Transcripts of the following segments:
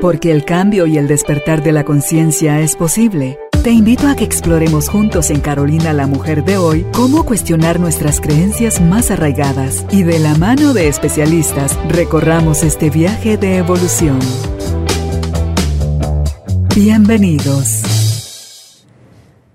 Porque el cambio y el despertar de la conciencia es posible. Te invito a que exploremos juntos en Carolina la Mujer de hoy cómo cuestionar nuestras creencias más arraigadas y de la mano de especialistas recorramos este viaje de evolución. Bienvenidos.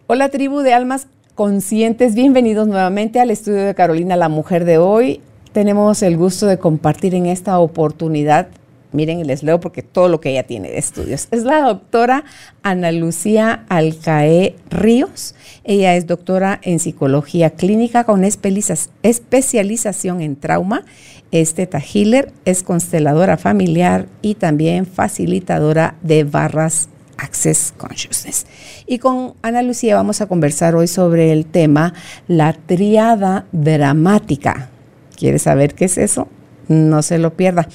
Hola tribu de almas conscientes, bienvenidos nuevamente al estudio de Carolina la Mujer de hoy. Tenemos el gusto de compartir en esta oportunidad miren, les leo porque todo lo que ella tiene de estudios. Es la doctora Ana Lucía Alcaé Ríos. Ella es doctora en psicología clínica con especialización en trauma. Es teta healer, es consteladora familiar y también facilitadora de barras Access Consciousness. Y con Ana Lucía vamos a conversar hoy sobre el tema la triada dramática. ¿Quieres saber qué es eso? No se lo pierda.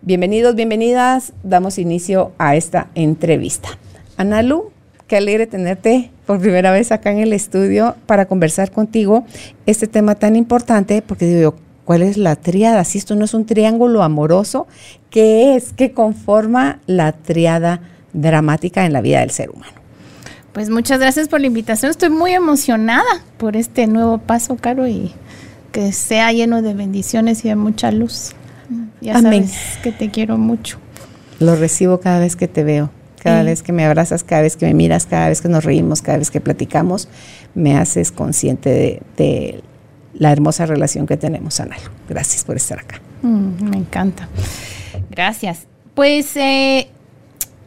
Bienvenidos, bienvenidas. Damos inicio a esta entrevista. Analu, qué alegre tenerte por primera vez acá en el estudio para conversar contigo este tema tan importante, porque digo yo, ¿cuál es la triada? Si esto no es un triángulo amoroso, ¿qué es? ¿Qué conforma la triada dramática en la vida del ser humano? Pues muchas gracias por la invitación. Estoy muy emocionada por este nuevo paso, Caro, y que sea lleno de bendiciones y de mucha luz. Ya Amén. sabes que te quiero mucho. Lo recibo cada vez que te veo, cada vez que me abrazas, cada vez que me miras, cada vez que nos reímos, cada vez que platicamos, me haces consciente de, la hermosa relación que tenemos, Ana. Gracias por estar acá. Mm, me encanta. Gracias. Pues eh,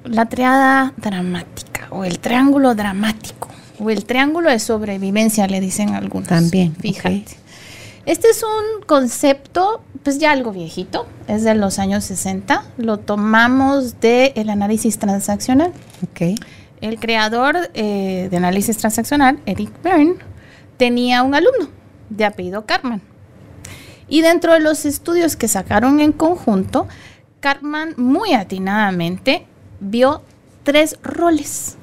la triada dramática o el triángulo dramático o el triángulo de sobrevivencia, le dicen algunos. También. Fíjate. Este es un concepto, pues ya algo viejito, es de los años 60. Lo tomamos del análisis transaccional. Okay. El creador eh, de análisis transaccional, Eric Byrne, tenía un alumno de apellido Cartman. Y dentro de los estudios que sacaron en conjunto, Cartman muy atinadamente vio tres roles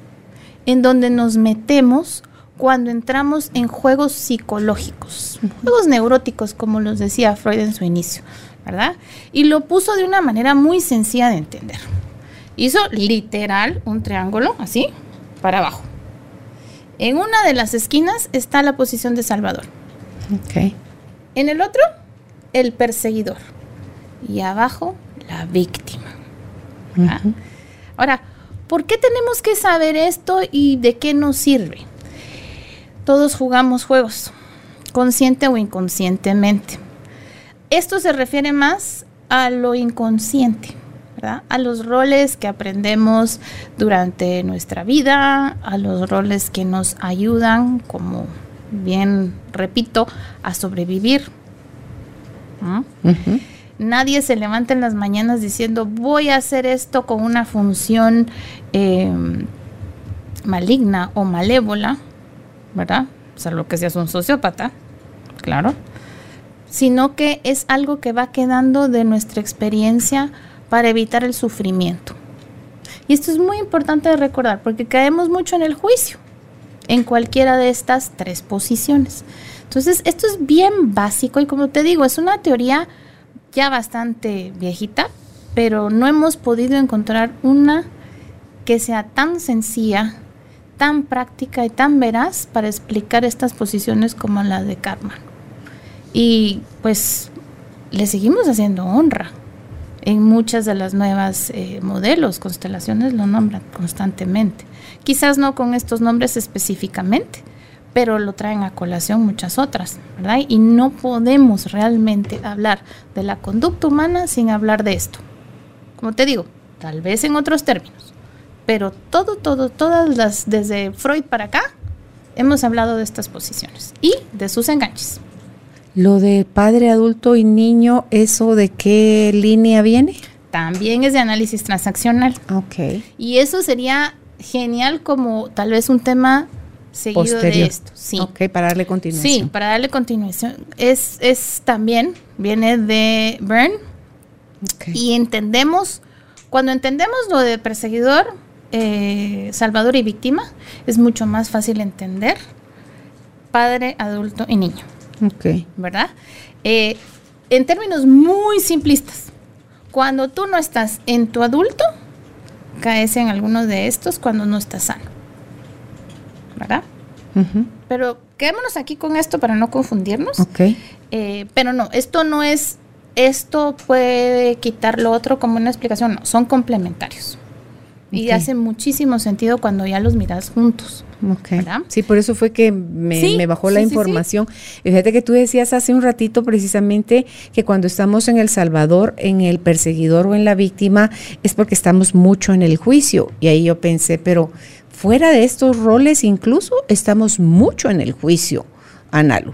en donde nos metemos cuando entramos en juegos psicológicos, juegos neuróticos, como los decía Freud en su inicio, ¿verdad? Y lo puso de una manera muy sencilla de entender. Hizo literal un triángulo, así, para abajo. En una de las esquinas está la posición de Salvador. Okay. En el otro, el perseguidor. Y abajo, la víctima. Ahora, ¿por qué tenemos que saber esto y de qué nos sirve? Todos jugamos juegos, consciente o inconscientemente. Esto se refiere más a lo inconsciente, ¿verdad? A los roles que aprendemos durante nuestra vida, a los roles que nos ayudan, como bien repito, a sobrevivir. Nadie se levanta en las mañanas diciendo voy a hacer esto con una función em, maligna o malévola, ¿verdad? O sea, lo que seas un sociópata, claro. Sino que es algo que va quedando de nuestra experiencia para evitar el sufrimiento. Y esto es muy importante de recordar porque caemos mucho en el juicio, en cualquiera de estas tres posiciones. Entonces, esto es bien básico y como te digo, es una teoría ya bastante viejita, pero no hemos podido encontrar una que sea tan sencilla tan práctica y tan veraz para explicar estas posiciones como la de karma. Y pues le seguimos haciendo honra. En muchas de las nuevas eh, modelos, constelaciones lo nombran constantemente. Quizás no con estos nombres específicamente, pero lo traen a colación muchas otras, ¿verdad? Y no podemos realmente hablar de la conducta humana sin hablar de esto. Como te digo, tal vez en otros términos, pero todo, todo, todas las, desde Freud para acá, hemos hablado de estas posiciones y de sus enganches. Lo de padre, adulto y niño, ¿eso de qué línea viene? También es de análisis transaccional. Ok. Y eso sería genial como tal vez un tema seguido de esto. Sí. Ok, para darle continuación. Sí, para darle continuación. Es, es también, viene de Byrne. Okay. Y entendemos, cuando entendemos lo de perseguidor, eh, salvador y víctima, es mucho más fácil entender padre, adulto y niño. Ok. ¿Verdad? Eh, en términos muy simplistas, cuando tú no estás en tu adulto, caes en alguno de estos cuando no estás sano. ¿Verdad? Pero quedémonos aquí con esto para no confundirnos. Ok. Eh, pero no, esto no es, esto puede quitar lo otro como una explicación, no, son complementarios. Y hace muchísimo sentido cuando ya los miras juntos. Ok. ¿Verdad? Sí, por eso fue que me, Sí, me bajó la sí, sí, sí. información. Fíjate que tú decías hace un ratito precisamente que cuando estamos en El Salvador, en el perseguidor o en la víctima, es porque estamos mucho en el juicio. Y ahí yo pensé, pero fuera de estos roles incluso estamos mucho en el juicio, Analu.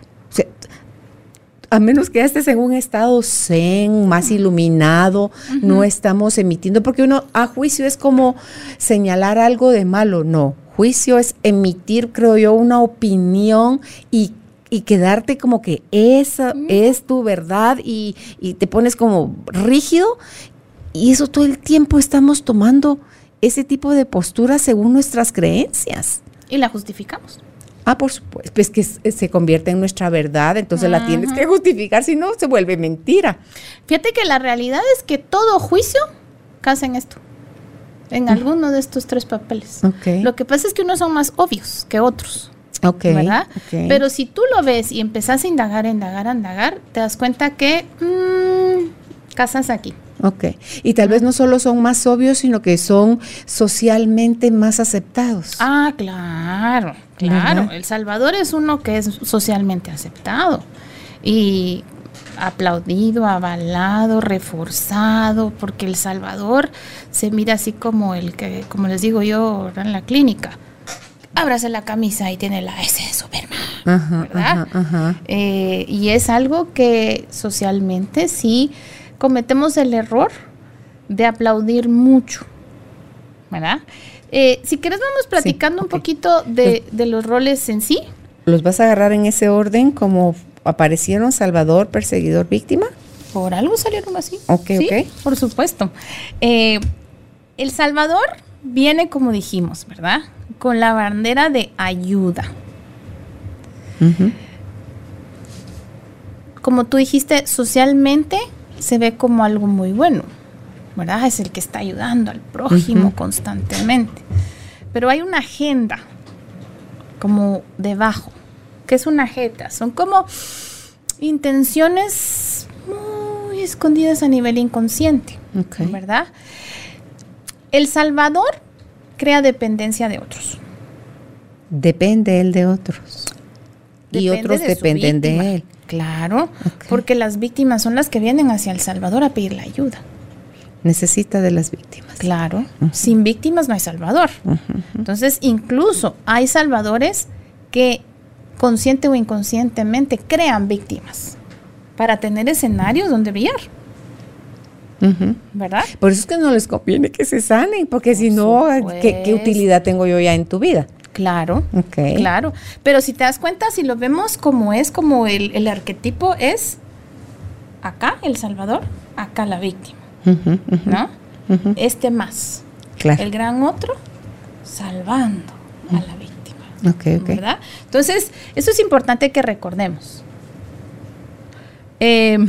A menos que ya estés en un estado zen, más iluminado, no estamos emitiendo, porque uno a juicio es como señalar algo de malo, no. Juicio es emitir, creo yo, una opinión y, y quedarte como que esa es tu verdad y, y te pones como rígido. Y eso todo el tiempo estamos tomando ese tipo de postura según nuestras creencias. Y la justificamos. Ah, por supuesto, pues que se convierte en nuestra verdad, entonces la tienes que justificar, si no se vuelve mentira. Fíjate que la realidad es que todo juicio casa en esto. En alguno de estos tres papeles. Ok. Lo que pasa es que unos son más obvios que otros. Ok. ¿verdad? ok. Pero si tú lo ves y empezás a indagar, a indagar, a indagar, te das cuenta que mm, casas aquí. Ok. Y tal vez no solo son más obvios, sino que son socialmente más aceptados. Ah, claro, claro. ¿Verdad? El Salvador es uno que es socialmente aceptado y aplaudido, avalado, reforzado, porque El Salvador se mira así como el que, como les digo yo en la clínica. Ábrase la camisa y tiene la S de Superman. Ajá, ¿verdad? ajá, ajá. Eh, y es algo que socialmente sí cometemos el error de aplaudir mucho, ¿verdad? Eh, si quieres vamos platicando un poquito de, de los roles en sí. ¿Los vas a agarrar en ese orden como aparecieron Salvador, perseguidor, víctima? Por algo salieron así. Ok, Sí, ok. Por supuesto. Eh, el Salvador viene, como dijimos, ¿verdad? Con la bandera de ayuda. Como tú dijiste, socialmente se ve como algo muy bueno, ¿verdad? Es el que está ayudando al prójimo constantemente. Pero hay una agenda como debajo, que es una jeta, son como intenciones muy escondidas a nivel inconsciente. ¿verdad? El Salvador crea dependencia de otros. Depende él de otros. y otros de dependen de él. Claro, porque las víctimas son las que vienen hacia El Salvador a pedir la ayuda. Necesita de las víctimas. Claro, sin víctimas no hay Salvador. Entonces, incluso hay salvadores que consciente o inconscientemente crean víctimas para tener escenarios donde brillar. ¿verdad? Por eso es que no les conviene que se sanen, porque si no, ¿qué, utilidad tengo yo ya en tu vida? Claro, claro. Pero si te das cuenta, si lo vemos como es, como el, el arquetipo es acá el Salvador, acá la víctima, ¿no? Este más. Claro. El gran otro salvando a la víctima. ¿Verdad? Entonces, eso es importante que recordemos. Eh,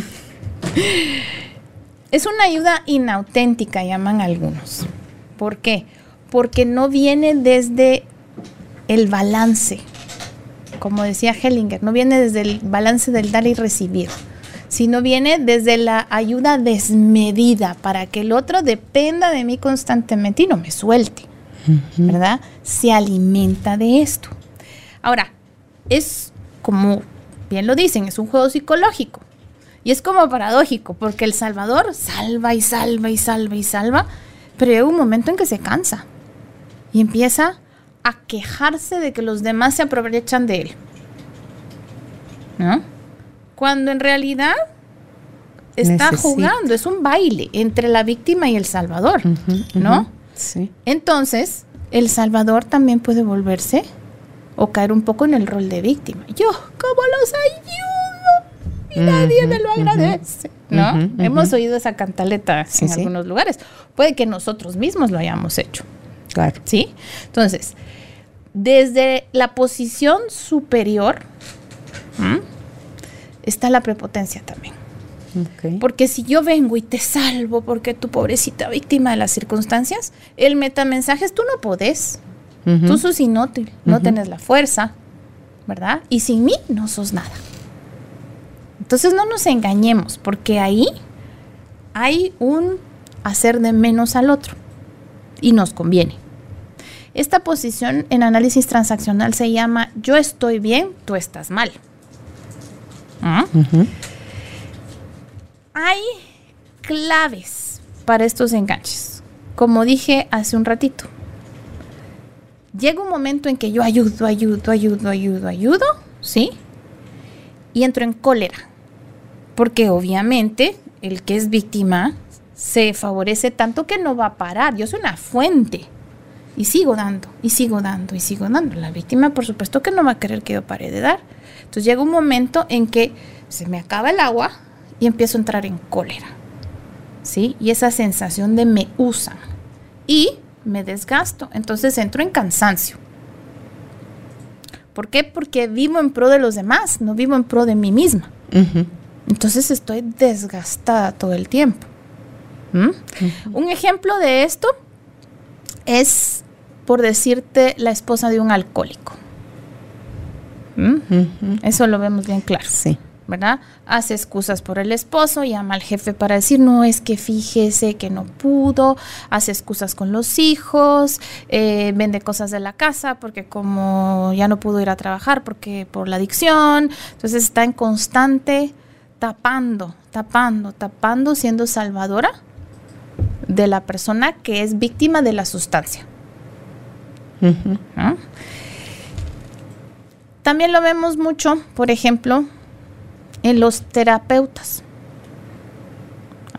es una ayuda inauténtica, llaman algunos. ¿Por qué? Porque no viene desde el balance, como decía Hellinger, no viene desde el balance del dar y recibir, sino viene desde la ayuda desmedida para que el otro dependa de mí constantemente y no me suelte. ¿verdad? Se alimenta de esto. Ahora, es como bien lo dicen, es un juego psicológico. Y es como paradójico, porque El Salvador salva y salva y salva y salva, pero llega un momento en que se cansa y empieza a quejarse de que los demás se aprovechan de él. ¿No? Cuando en realidad está jugando, es un baile entre la víctima y el Salvador, ¿no? Sí. Entonces, El Salvador también puede volverse o caer un poco en el rol de víctima. Yo, ¿cómo los ayudo? Y nadie me lo agradece. ¿No? Hemos oído esa cantaleta Sí, en sí. algunos lugares. Puede que nosotros mismos lo hayamos hecho. Claro. ¿Sí? Entonces, desde la posición superior ¿m? está la prepotencia también. Porque si yo vengo y te salvo porque tu pobrecita víctima de las circunstancias, el metamensaje es tú no podés. Tú sos inútil, no Ujú. tenés la fuerza, ¿verdad? Y sin mí no sos nada. Entonces no nos engañemos, porque ahí hay un hacer de menos al otro y nos conviene. Esta posición en análisis transaccional se llama yo estoy bien, tú estás mal. ¿Ah? Hay claves para estos enganches. Como dije hace un ratito, llega un momento en que yo ayudo, ayudo, ayudo, ayudo, ayudo, ¿sí? Y entro en cólera. Porque obviamente el que es víctima se favorece tanto que no va a parar. Yo soy una fuente. Y sigo dando, y sigo dando, y sigo dando. La víctima, por supuesto, que no va a querer que yo pare de dar. Entonces llega un momento en que se me acaba el agua y empiezo a entrar en cólera. ¿Sí? Y esa sensación de me usan. Y me desgasto. Entonces entro en cansancio. ¿Por qué? Porque vivo en pro de los demás, no vivo en pro de mí misma. Entonces estoy desgastada todo el tiempo. ¿Mm? Un ejemplo de esto es, por decirte, la esposa de un alcohólico. ¿Mm? Eso lo vemos bien claro. Sí. ¿verdad? Hace excusas por el esposo, llama al jefe para decir, no, es que fíjese que no pudo, hace excusas con los hijos, eh, vende cosas de la casa porque como ya no pudo ir a trabajar porque por la adicción, entonces está en constante tapando, tapando, tapando, siendo salvadora de la persona que es víctima de la sustancia. ¿No? También lo vemos mucho, por ejemplo, en los terapeutas.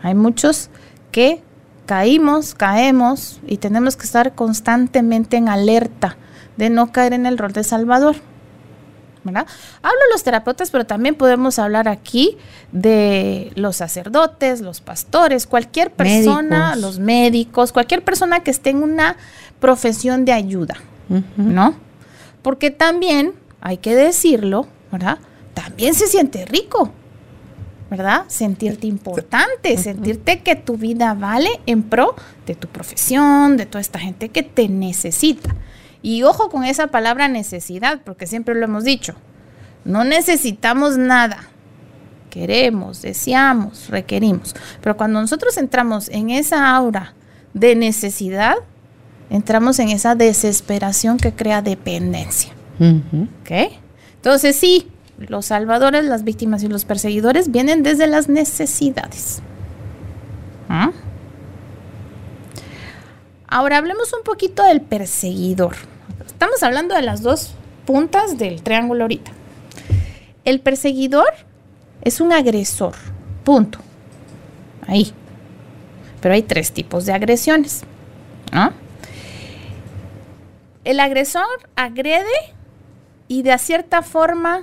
Hay muchos que caímos, caemos y tenemos que estar constantemente en alerta de no caer en el rol de salvador. ¿verdad? Hablo de los terapeutas, pero también podemos hablar aquí de los sacerdotes, los pastores, cualquier persona, Médicos. los médicos, cualquier persona que esté en una profesión de ayuda. ¿no? Porque también, hay que decirlo, ¿verdad? También se siente rico, ¿verdad? Sentirte importante, sentirte que tu vida vale en pro de tu profesión, de toda esta gente que te necesita. Y ojo con esa palabra necesidad, porque siempre lo hemos dicho, no necesitamos nada. Queremos, deseamos, requerimos. Pero cuando nosotros entramos en esa aura de necesidad, entramos en esa desesperación que crea dependencia. ¿Ok? Entonces sí, los salvadores, las víctimas y los perseguidores vienen desde las necesidades. ¿Ah? Ahora hablemos un poquito del perseguidor. Estamos hablando de las dos puntas del triángulo ahorita. El perseguidor es un agresor. Punto. Ahí. Pero hay tres tipos de agresiones. ¿no? El agresor agrede y de cierta forma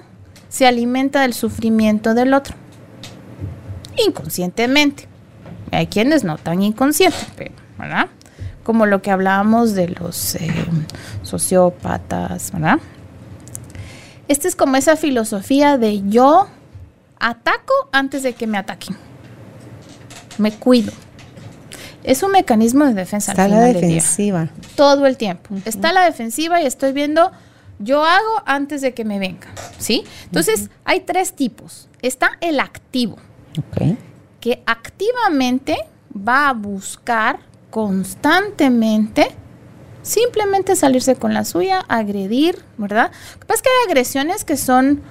se alimenta del sufrimiento del otro. Inconscientemente. Hay quienes no tan inconscientes, pero, ¿verdad? Como lo que hablábamos de los eh, sociópatas, ¿verdad? Esta es como esa filosofía de yo ataco antes de que me ataquen. Me cuido. Es un mecanismo de defensa. al Está la final del día defensiva. todo el tiempo. Está la defensiva y estoy viendo, yo hago antes de que me venga, ¿sí? Entonces, hay tres tipos. Está el activo, Ok. que activamente va a buscar constantemente simplemente salirse con la suya, agredir, ¿verdad? Lo que pasa es que hay agresiones que son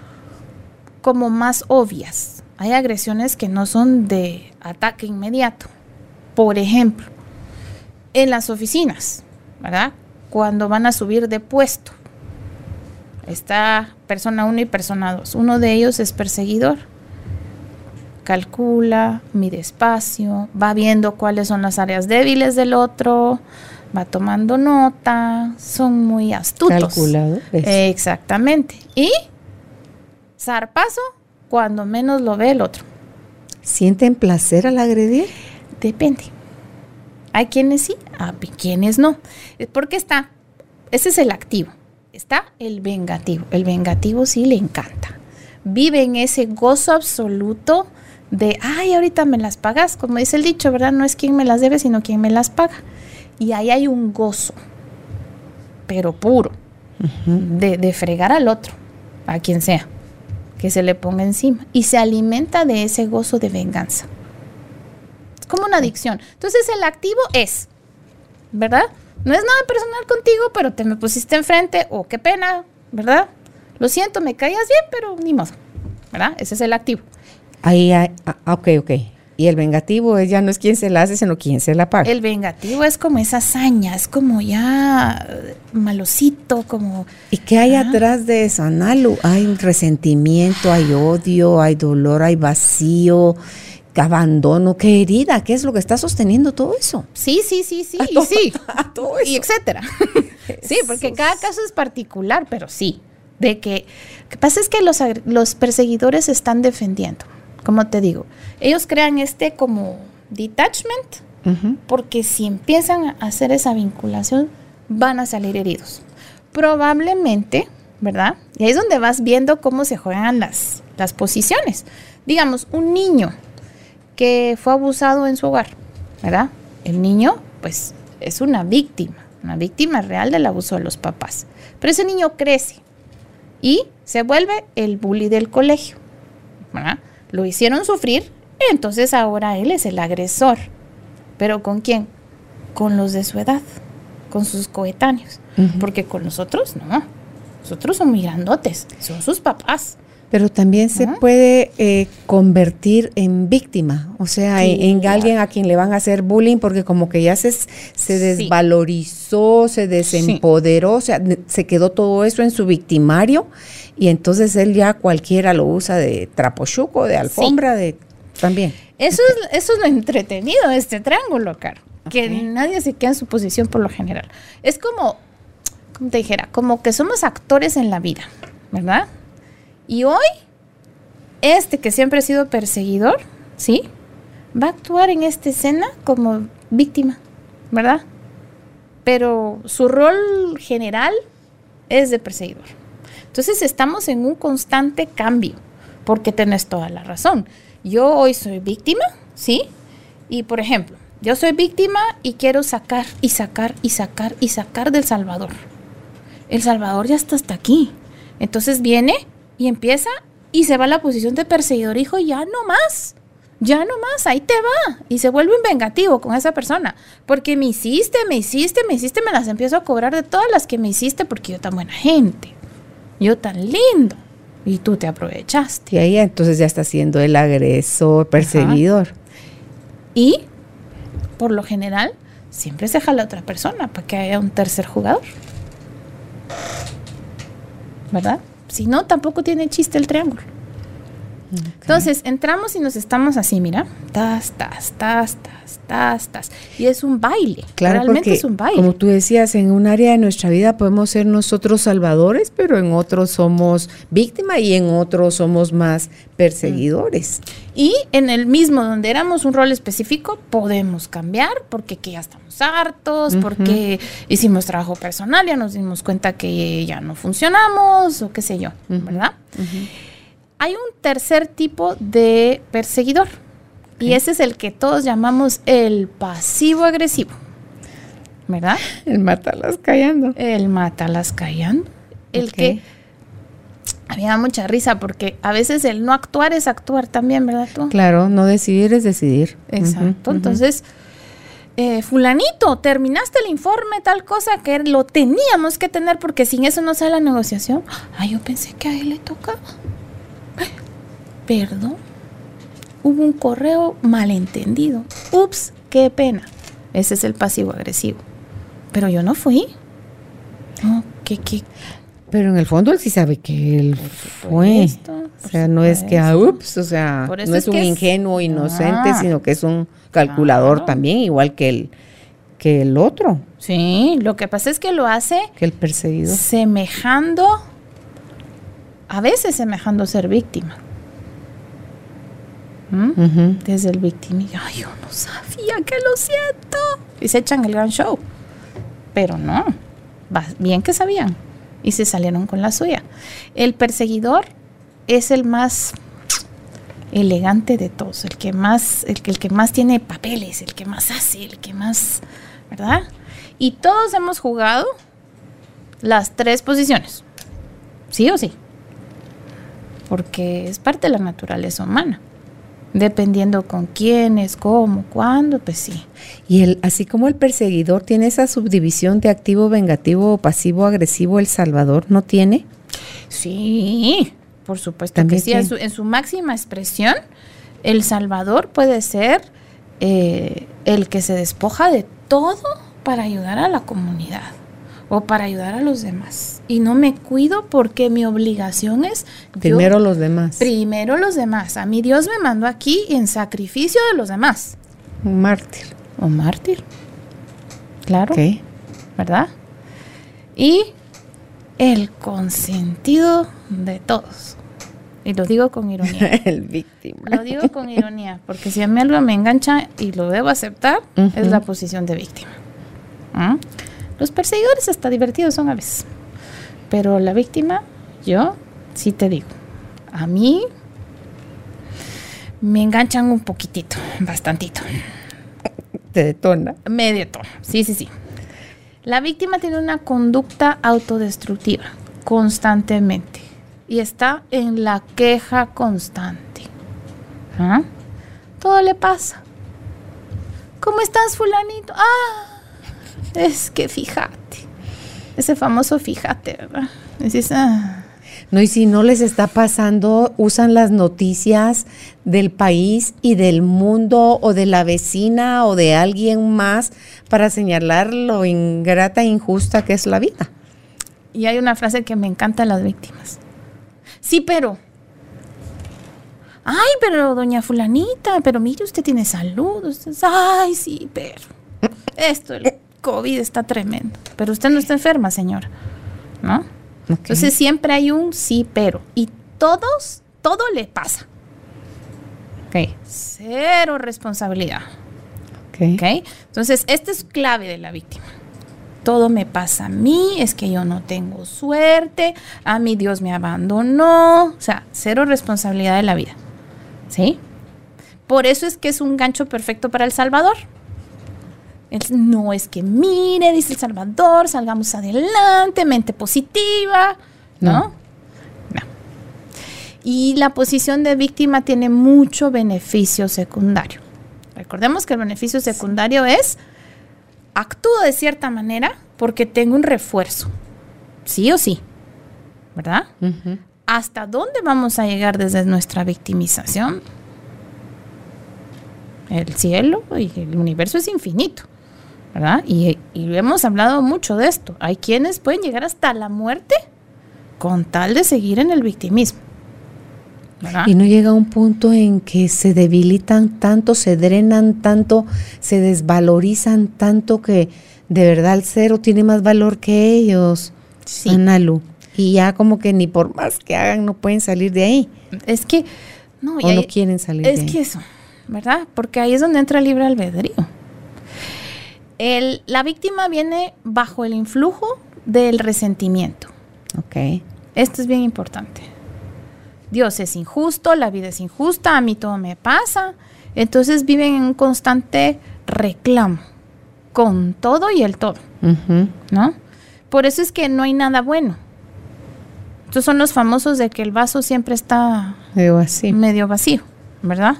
como más obvias. Hay agresiones que no son de ataque inmediato. Por ejemplo, en las oficinas, ¿verdad? Cuando van a subir de puesto. Está persona 1 y persona 2. Uno de ellos es perseguidor. Calcula, mide espacio, va viendo cuáles son las áreas débiles del otro, va tomando nota, son muy astutos. Calculadores. Exactamente. Y zarpazo cuando menos lo ve el otro. ¿Sienten placer al agredir? Depende. Hay quienes sí, hay quienes no. Porque está, ese es el activo. Está el vengativo. El vengativo sí le encanta. Vive en ese gozo absoluto de, ay, ahorita me las pagas, como dice el dicho, ¿verdad? No es quien me las debe, sino quien me las paga. Y ahí hay un gozo, pero puro, de, de fregar al otro, a quien sea, que se le ponga encima. Y se alimenta de ese gozo de venganza. Como una adicción. Entonces el activo es, ¿verdad? No es nada personal contigo, pero te me pusiste enfrente, o qué pena, ¿verdad? Lo siento, me caías bien, pero ni modo, ¿verdad? Ese es el activo. Ahí, ah, ok, ok. Y el vengativo es ya no es quien se la hace, sino quien se la paga. El vengativo es como esa hazaña, es como ya eh, malosito, como... ¿Y qué hay atrás de eso, Analu? Hay resentimiento, hay odio, hay dolor, hay vacío, abandono, qué herida, qué es lo que está sosteniendo todo eso. Sí, sí, sí, sí, y sí, y etcétera. sí, porque cada caso es particular, pero sí, de que, lo que pasa es que los, los perseguidores están defendiendo como te digo, ellos crean este como detachment, porque si empiezan a hacer esa vinculación, van a salir heridos. Probablemente, ¿verdad? Y ahí es donde vas viendo cómo se juegan las, las posiciones. Digamos, un niño que fue abusado en su hogar, ¿verdad? El niño, pues, es una víctima, una víctima real del abuso de los papás. Pero ese niño crece y se vuelve el bully del colegio, ¿verdad? lo hicieron sufrir, entonces ahora él es el agresor. ¿Pero con quién? Con los de su edad, con sus coetáneos. Porque con nosotros no. Nosotros somos grandotes, son sus papás. Pero también se puede eh, convertir en víctima, o sea, en, alguien a quien le van a hacer bullying porque como que ya se, se desvalorizó, se desempoderó, o sea, se quedó todo eso en su victimario y entonces él ya cualquiera lo usa de trapochuco, de alfombra, de también. Eso es, eso es lo entretenido de este triángulo, Caro. Que nadie se queda en su posición por lo general. Es como, como te dijera, como que somos actores en la vida, ¿verdad? Y hoy, este que siempre ha sido perseguidor, ¿sí? Va a actuar en esta escena como víctima, ¿verdad? Pero su rol general es de perseguidor. Entonces estamos en un constante cambio, porque tenés toda la razón. Yo hoy soy víctima, ¿sí? Y por ejemplo, yo soy víctima y quiero sacar y sacar y sacar y sacar del Salvador. El Salvador ya está hasta aquí. Entonces viene y empieza y se va a la posición de perseguidor, hijo, ya no más. Ya no más, ahí te va. Y se vuelve un vengativo con esa persona. Porque me hiciste, me hiciste, me hiciste, me las empiezo a cobrar de todas las que me hiciste porque yo tan buena gente yo tan lindo. Y tú te aprovechaste. Y ahí entonces ya está siendo el agresor, perseguidor. Y, por lo general, siempre se jala a otra persona para que haya un tercer jugador. ¿Verdad? Si no, tampoco tiene chiste el triángulo. Entonces, entramos y nos estamos así, mira, tas, tas, tas, tas, tas, tas. Y es un baile. Claro, realmente es un baile. Como tú decías, en un área de nuestra vida podemos ser nosotros salvadores, pero en otros somos víctimas y en otros somos más perseguidores. Y en el mismo donde éramos un rol específico, podemos cambiar porque que ya estamos hartos, porque hicimos trabajo personal, ya nos dimos cuenta que ya no funcionamos o qué sé yo, ¿verdad? Hay un tercer tipo de perseguidor. Y ese es el que todos llamamos el pasivo agresivo. ¿Verdad? El matalas callando. El matalas callando. El que a mí me da mucha risa porque a veces el no actuar es actuar también, ¿verdad tú? Claro, no decidir es decidir. Exacto. Entonces, eh, fulanito, terminaste el informe, tal cosa que lo teníamos que tener porque sin eso no sale la negociación. Ah, yo pensé que a él le tocaba. Perdón. Hubo un correo malentendido. Ups, qué pena. Ese es el pasivo agresivo. Pero yo no fui. No, ¿qué, qué? Pero en el fondo él sí sabe que él fue. o sea, no es que, ah, ups, o sea, no es, un ingenuo, inocente, ah. sino que es un calculador también, igual que el, que el otro. Sí, lo que pasa es que lo hace. Que el perseguido. Semejando, a veces semejando ser víctima. Desde el victimillo, ay, yo no sabía que lo siento. Y se echan el gran show. Pero no, bien que sabían. Y se salieron con la suya. El perseguidor es el más, elegante de todos, el que más, el, que- el que más tiene papeles, el que más hace, el que más, ¿verdad? Y todos hemos jugado las tres posiciones, sí o sí, porque es parte de la naturaleza humana. Dependiendo con quiénes, cómo, cuándo, pues sí. Y el, así como el perseguidor tiene esa subdivisión de activo, vengativo, pasivo, agresivo, el salvador no tiene. Sí, por supuesto También que sí. En su, en su máxima expresión, el Salvador puede ser eh, el que se despoja de todo para ayudar a la comunidad o para ayudar a los demás. Y no me cuido porque mi obligación es yo- Primero los demás. primero los demás. A mí Dios me mandó aquí en sacrificio de los demás. Un mártir. O mártir. Claro. Ok. ¿verdad? Y el consentido de todos. Y lo digo con ironía. el víctima. Lo digo con ironía, porque si a mí algo me engancha y lo debo aceptar, es la posición de víctima. ¿Mm? Los perseguidores hasta divertidos son a veces. Pero la víctima, yo sí te digo, a mí me enganchan un poquitito, bastantito. Te detona. Medio tono. Sí, sí, sí. La víctima tiene una conducta autodestructiva constantemente y está en la queja constante. ¿Ah? Todo le pasa. ¿Cómo estás, fulanito? Ah, es que fíjate. Ese famoso fíjate, ¿verdad? Dices, ah. No, y si no les está pasando, usan las noticias del país y del mundo o de la vecina o de alguien más para señalar lo ingrata e injusta que es la vida. Y hay una frase que me encanta de las víctimas. Sí, pero. Ay, pero doña fulanita, pero mire, usted tiene salud. usted- ay, sí, pero. Esto, el COVID está tremendo. Pero usted no está enferma, señora. ¿No? Entonces siempre hay un sí, pero. Y todos, todo le pasa. Ok. Cero responsabilidad. Entonces, esta es clave de la víctima. Todo me pasa a mí, es que yo no tengo suerte, a mí Dios me abandonó, o sea, cero responsabilidad de la vida. ¿Sí? Por eso es que es un gancho perfecto para El Salvador. No es que mire, dice El Salvador, salgamos adelante, mente positiva, ¿no? No. No. Y la posición de víctima tiene mucho beneficio secundario. Recordemos que el beneficio secundario es actúo de cierta manera porque tengo un refuerzo. Sí o sí. ¿Verdad? ¿Hasta dónde vamos a llegar desde nuestra victimización? El cielo y el universo es infinito, ¿verdad? Y, y hemos hablado mucho de esto. Hay quienes pueden llegar hasta la muerte con tal de seguir en el victimismo. ¿verdad? Y no llega un punto en que se debilitan tanto, se drenan tanto, se desvalorizan tanto que de verdad el cero tiene más valor que ellos. Sí. Analu. Y ya como que ni por más que hagan no pueden salir de ahí. Es que no, O no quieren salir es de ahí. que eso, ¿verdad? Porque ahí es donde entra el libre albedrío. El- la víctima viene bajo el influjo del resentimiento. Ok. Esto es bien importante. Dios es injusto, la vida es injusta, a mí todo me pasa. Entonces viven en un constante reclamo con todo y el todo. ¿no? Por eso es que no hay nada bueno. Estos son los famosos de que el vaso siempre está Digo así. medio vacío, ¿verdad?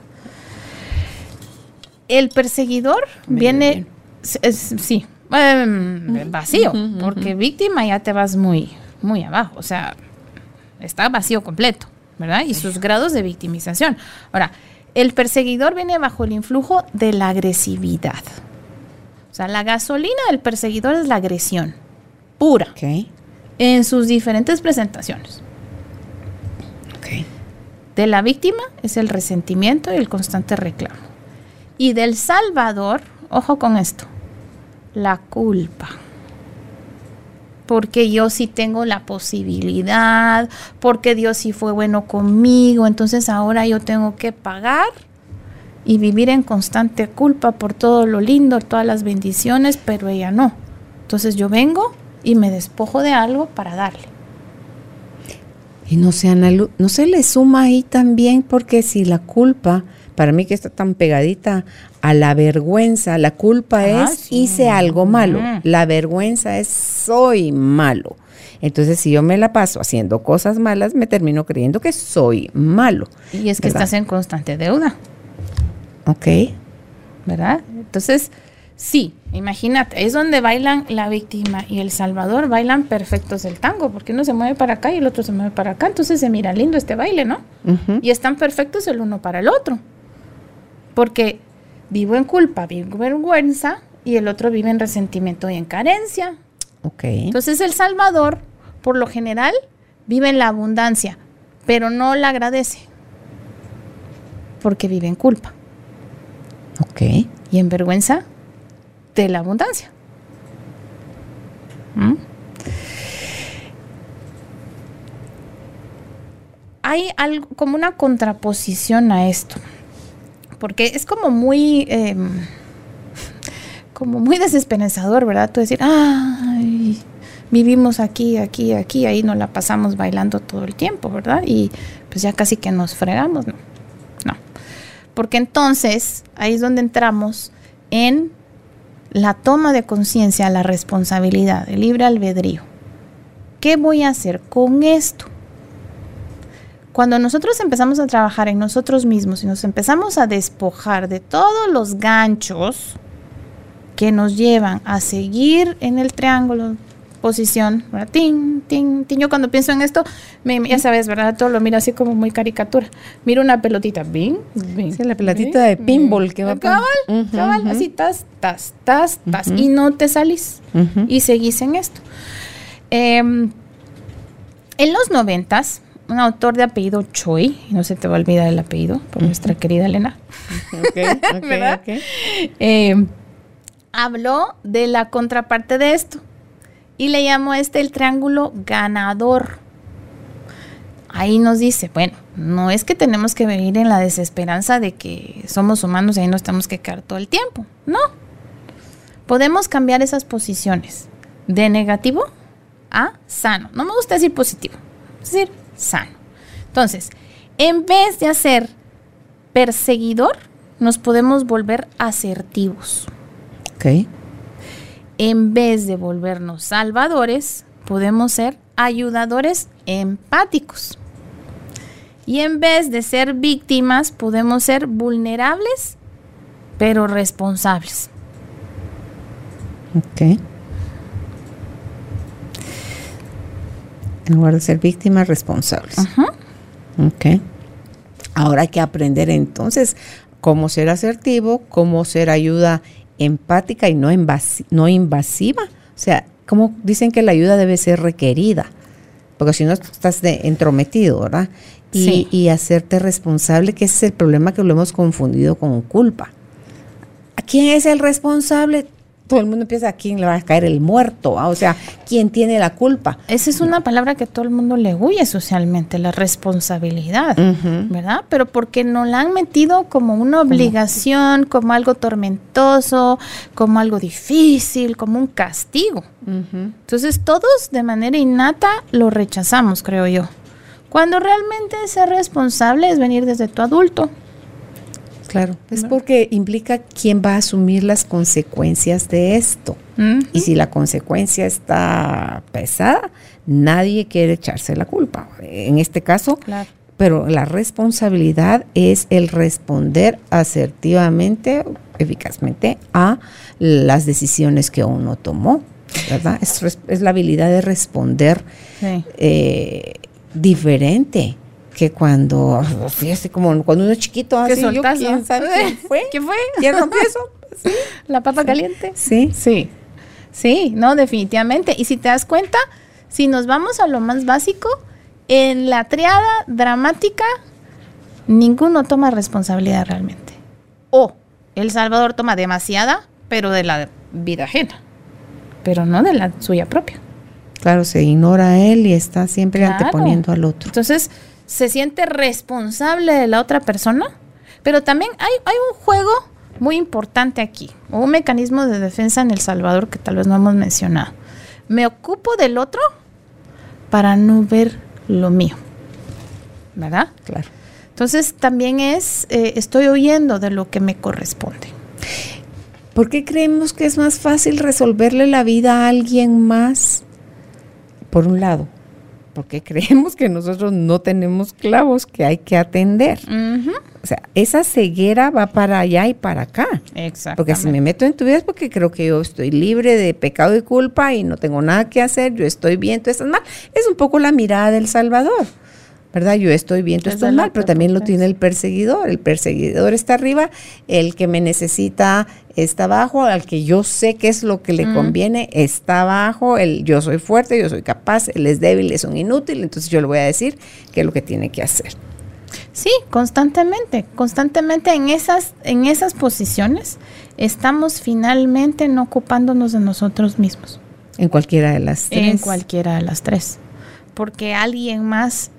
El perseguidor Medio viene, bien. Sí, em, vacío, porque víctima ya te vas muy, muy abajo, o sea, está vacío completo, ¿verdad? Y sus grados de victimización. Ahora, el perseguidor viene bajo el influjo de la agresividad. O sea, la gasolina del perseguidor es la agresión pura en sus diferentes presentaciones. De la víctima es el resentimiento y el constante reclamo. Y del salvador, ojo con esto, la culpa. Porque yo sí tengo la posibilidad, porque Dios sí fue bueno conmigo, entonces ahora yo tengo que pagar y vivir en constante culpa por todo lo lindo, todas las bendiciones, pero ella no. Entonces yo vengo y me despojo de algo para darle. Y no se, no se le suma ahí también, porque si la culpa, para mí que está tan pegadita a la vergüenza, la culpa Ah, es sí. hice algo malo, Ujú. la vergüenza es soy malo. Entonces, si yo me la paso haciendo cosas malas, me termino creyendo que soy malo. Y es que ¿verdad? estás en constante deuda. ¿Ok? ¿verdad? Entonces, sí, imagínate, es donde bailan la víctima y el salvador, bailan perfectos el tango, porque uno se mueve para acá y el otro se mueve para acá, entonces se mira lindo este baile, ¿no? Y están perfectos el uno para el otro, porque vivo en culpa, vivo en vergüenza y el otro vive en resentimiento y en carencia. Ok. Entonces el salvador, por lo general, vive en la abundancia, pero no la agradece, porque vive en culpa ok. y en vergüenza de la abundancia. ¿Mm? Hay algo como una contraposición a esto, porque es como muy, eh, como muy desesperanzador, ¿verdad? Tú decir, ay, vivimos aquí, aquí, aquí, ahí nos la pasamos bailando todo el tiempo, ¿verdad? Y pues ya casi que nos fregamos, ¿no? No. Porque entonces ahí es donde entramos en la toma de conciencia, la responsabilidad, el libre albedrío. ¿Qué voy a hacer con esto? Cuando nosotros empezamos a trabajar en nosotros mismos y nos empezamos a despojar de todos los ganchos que nos llevan a seguir en el triángulo, posición, ¿verdad? Tin, tin, tin. Yo cuando pienso en esto, me- ya sabes, ¿verdad? Todo lo miro así como muy caricatura. Miro una pelotita, bing, bing, Sí, la pelotita de pinball bing. que va Cabal, pon- Ujú, cabal, ujú. así tas, tas, tas, tas. Y no te salís. Y seguís en esto. Em, en los noventas, un autor de apellido Choi, y no se te va a olvidar el apellido, por nuestra querida Elena, Ok, ok, ¿Verdad? ok. eh, habló de la contraparte de esto y le llamó a este el triángulo ganador. Ahí nos dice, bueno, no es que tenemos que vivir en la desesperanza de que somos humanos y ahí nos tenemos que quedar todo el tiempo. No. Podemos cambiar esas posiciones de negativo a sano. No me gusta decir positivo, es decir, sano. Entonces, en vez de hacer perseguidor, nos podemos volver asertivos. Ok. En vez de volvernos salvadores, podemos ser ayudadores empáticos. Y en vez de ser víctimas, podemos ser vulnerables, pero responsables. Ok. En lugar de ser víctimas, responsables. Ajá. Ok. Ahora hay que aprender entonces cómo ser asertivo, cómo ser ayuda empática y no, invasi- no invasiva. O sea, como dicen que la ayuda debe ser requerida, porque si no estás de entrometido, ¿verdad? Y, Sí. y hacerte responsable, que ese es el problema que lo hemos confundido con culpa. ¿A quién es el responsable? Todo el mundo empieza a quién le va a caer el muerto, ¿ah? o sea, ¿quién tiene la culpa? Esa es una palabra que todo el mundo le huye socialmente, la responsabilidad. ¿verdad? Pero porque nos la han metido como una obligación, como algo tormentoso, como algo difícil, como un castigo. Entonces todos de manera innata lo rechazamos, creo yo. Cuando realmente ser responsable es venir desde tu adulto. Claro, es porque implica quién va a asumir las consecuencias de esto. Y si la consecuencia está pesada, nadie quiere echarse la culpa. En este caso, Claro. pero la responsabilidad es el responder asertivamente, eficazmente a las decisiones que uno tomó, ¿verdad? Es, la habilidad de responder Sí. eh, diferente que cuando, fíjate, como cuando uno es chiquito, así, yo, ¿quién sabe quién fue? ¿Quién fue? ¿Quién rompió eso? La papa caliente. Sí. Sí, sí, no, definitivamente. Y si te das cuenta, si nos vamos a lo más básico, en la triada dramática, ninguno toma responsabilidad realmente. O El Salvador toma demasiada, pero de la vida ajena, pero no de la suya propia. Claro, se ignora a él y está siempre Claro. anteponiendo al otro. Entonces, se siente responsable de la otra persona, pero también hay, hay un juego muy importante aquí, o un mecanismo de defensa en El Salvador que tal vez no hemos mencionado. Me ocupo del otro para no ver lo mío. ¿verdad? Claro. Entonces también es, eh, estoy oyendo de lo que me corresponde. ¿Por qué creemos que es más fácil resolverle la vida a alguien más? Por un lado, porque creemos que nosotros no tenemos clavos que hay que atender. O sea, esa ceguera va para allá y para acá. Exacto. Porque si me meto en tu vida es porque creo que yo estoy libre de pecado y culpa y no tengo nada que hacer, yo estoy bien, tú estás mal. Es un poco la mirada del Salvador. ¿Verdad? Yo estoy bien, tú Es estás mal, pero también lo prepotencia. tiene el perseguidor. El perseguidor está arriba, el que me necesita está abajo, al que yo sé qué es lo que le conviene está abajo, el yo soy fuerte, yo soy capaz, él es débil, es un inútil, entonces yo le voy a decir qué es lo que tiene que hacer. Sí, constantemente, constantemente en esas, en esas posiciones estamos finalmente no ocupándonos de nosotros mismos. En cualquiera de las tres. En cualquiera de las tres. Porque alguien más,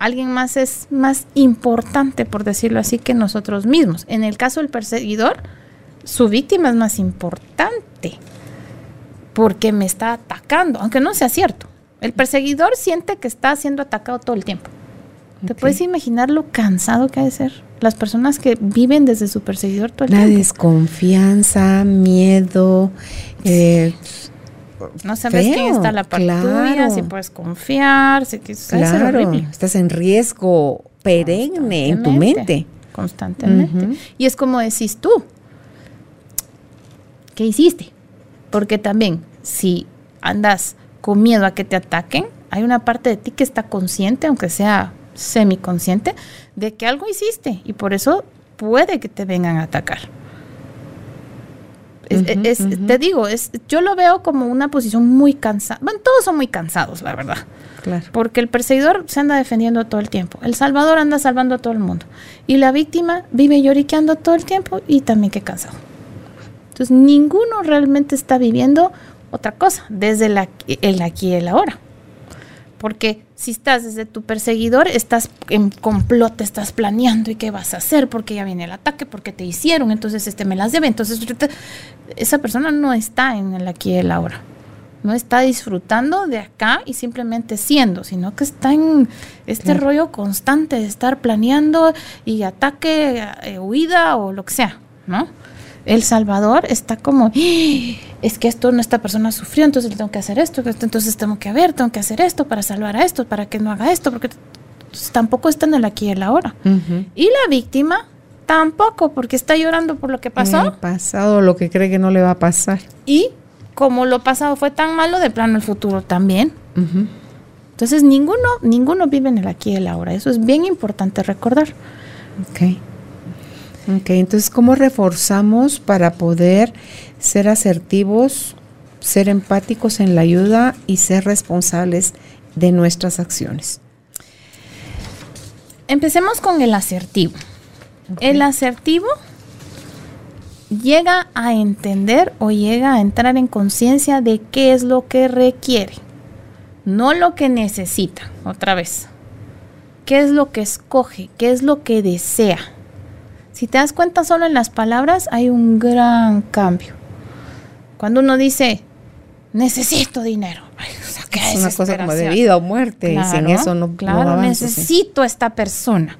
alguien más es más importante, por decirlo así, que nosotros mismos. En el caso del perseguidor, su víctima es más importante porque me está atacando, aunque no sea cierto. El perseguidor siente que está siendo atacado todo el tiempo. ¿Te puedes imaginar lo cansado que ha de ser? Las personas que viven desde su perseguidor todo el La tiempo. desconfianza, miedo, eh, No sabes quién está a la par tuya, claro. si puedes confiar, si es claro, estás en riesgo perenne en tu mente. Constantemente. Y es como decís tú, ¿qué hiciste? Porque también, si andas con miedo a que te ataquen, hay una parte de ti que está consciente, aunque sea semiconsciente, de que algo hiciste y por eso puede que te vengan a atacar. Es-. Te digo, es, yo lo veo como una posición muy cansada. Bueno, todos son muy cansados, la verdad. Claro. Porque el perseguidor se anda defendiendo todo el tiempo. El salvador anda salvando a todo el mundo. Y la víctima vive lloriqueando todo el tiempo y también que cansado. Entonces, ninguno realmente está viviendo otra cosa desde la- el aquí y el ahora. Porque si estás desde tu perseguidor, estás en complot, estás planeando y qué vas a hacer, porque ya viene el ataque, porque te hicieron, entonces este me las debe. Entonces, esa persona no está en el aquí y el ahora no está disfrutando de acá y simplemente siendo, sino que está en este Claro. rollo constante de estar planeando y ataque, eh, huida o lo que sea, ¿no? El Salvador está como, "Ah, es que esto no esta persona sufrió, entonces le tengo que hacer esto, entonces tengo que ver, tengo que hacer esto para salvar a esto, para que no haga esto, porque tampoco está en el aquí y el ahora. Y la víctima tampoco, porque está llorando por lo que pasó. El pasado, lo que cree que no le va a pasar. Y como lo pasado fue tan malo, de plano el futuro también. Entonces ninguno, ninguno vive en el aquí y el ahora. Eso es bien importante recordar. Ok. Ok, entonces, ¿cómo reforzamos para poder ser asertivos, ser empáticos en la ayuda y ser responsables de nuestras acciones? Empecemos con el asertivo. El asertivo llega a entender o llega a entrar en conciencia de qué es lo que requiere, no lo que necesita, otra vez. ¿Qué es lo que escoge? ¿Qué es lo que desea? Si te das cuenta solo en las palabras hay un gran cambio. Cuando uno dice, necesito dinero, ay, o sea, qué Es una cosa como de vida o muerte, y sin Claro, eso no, no claro, avanzo, sí. necesito a esta persona.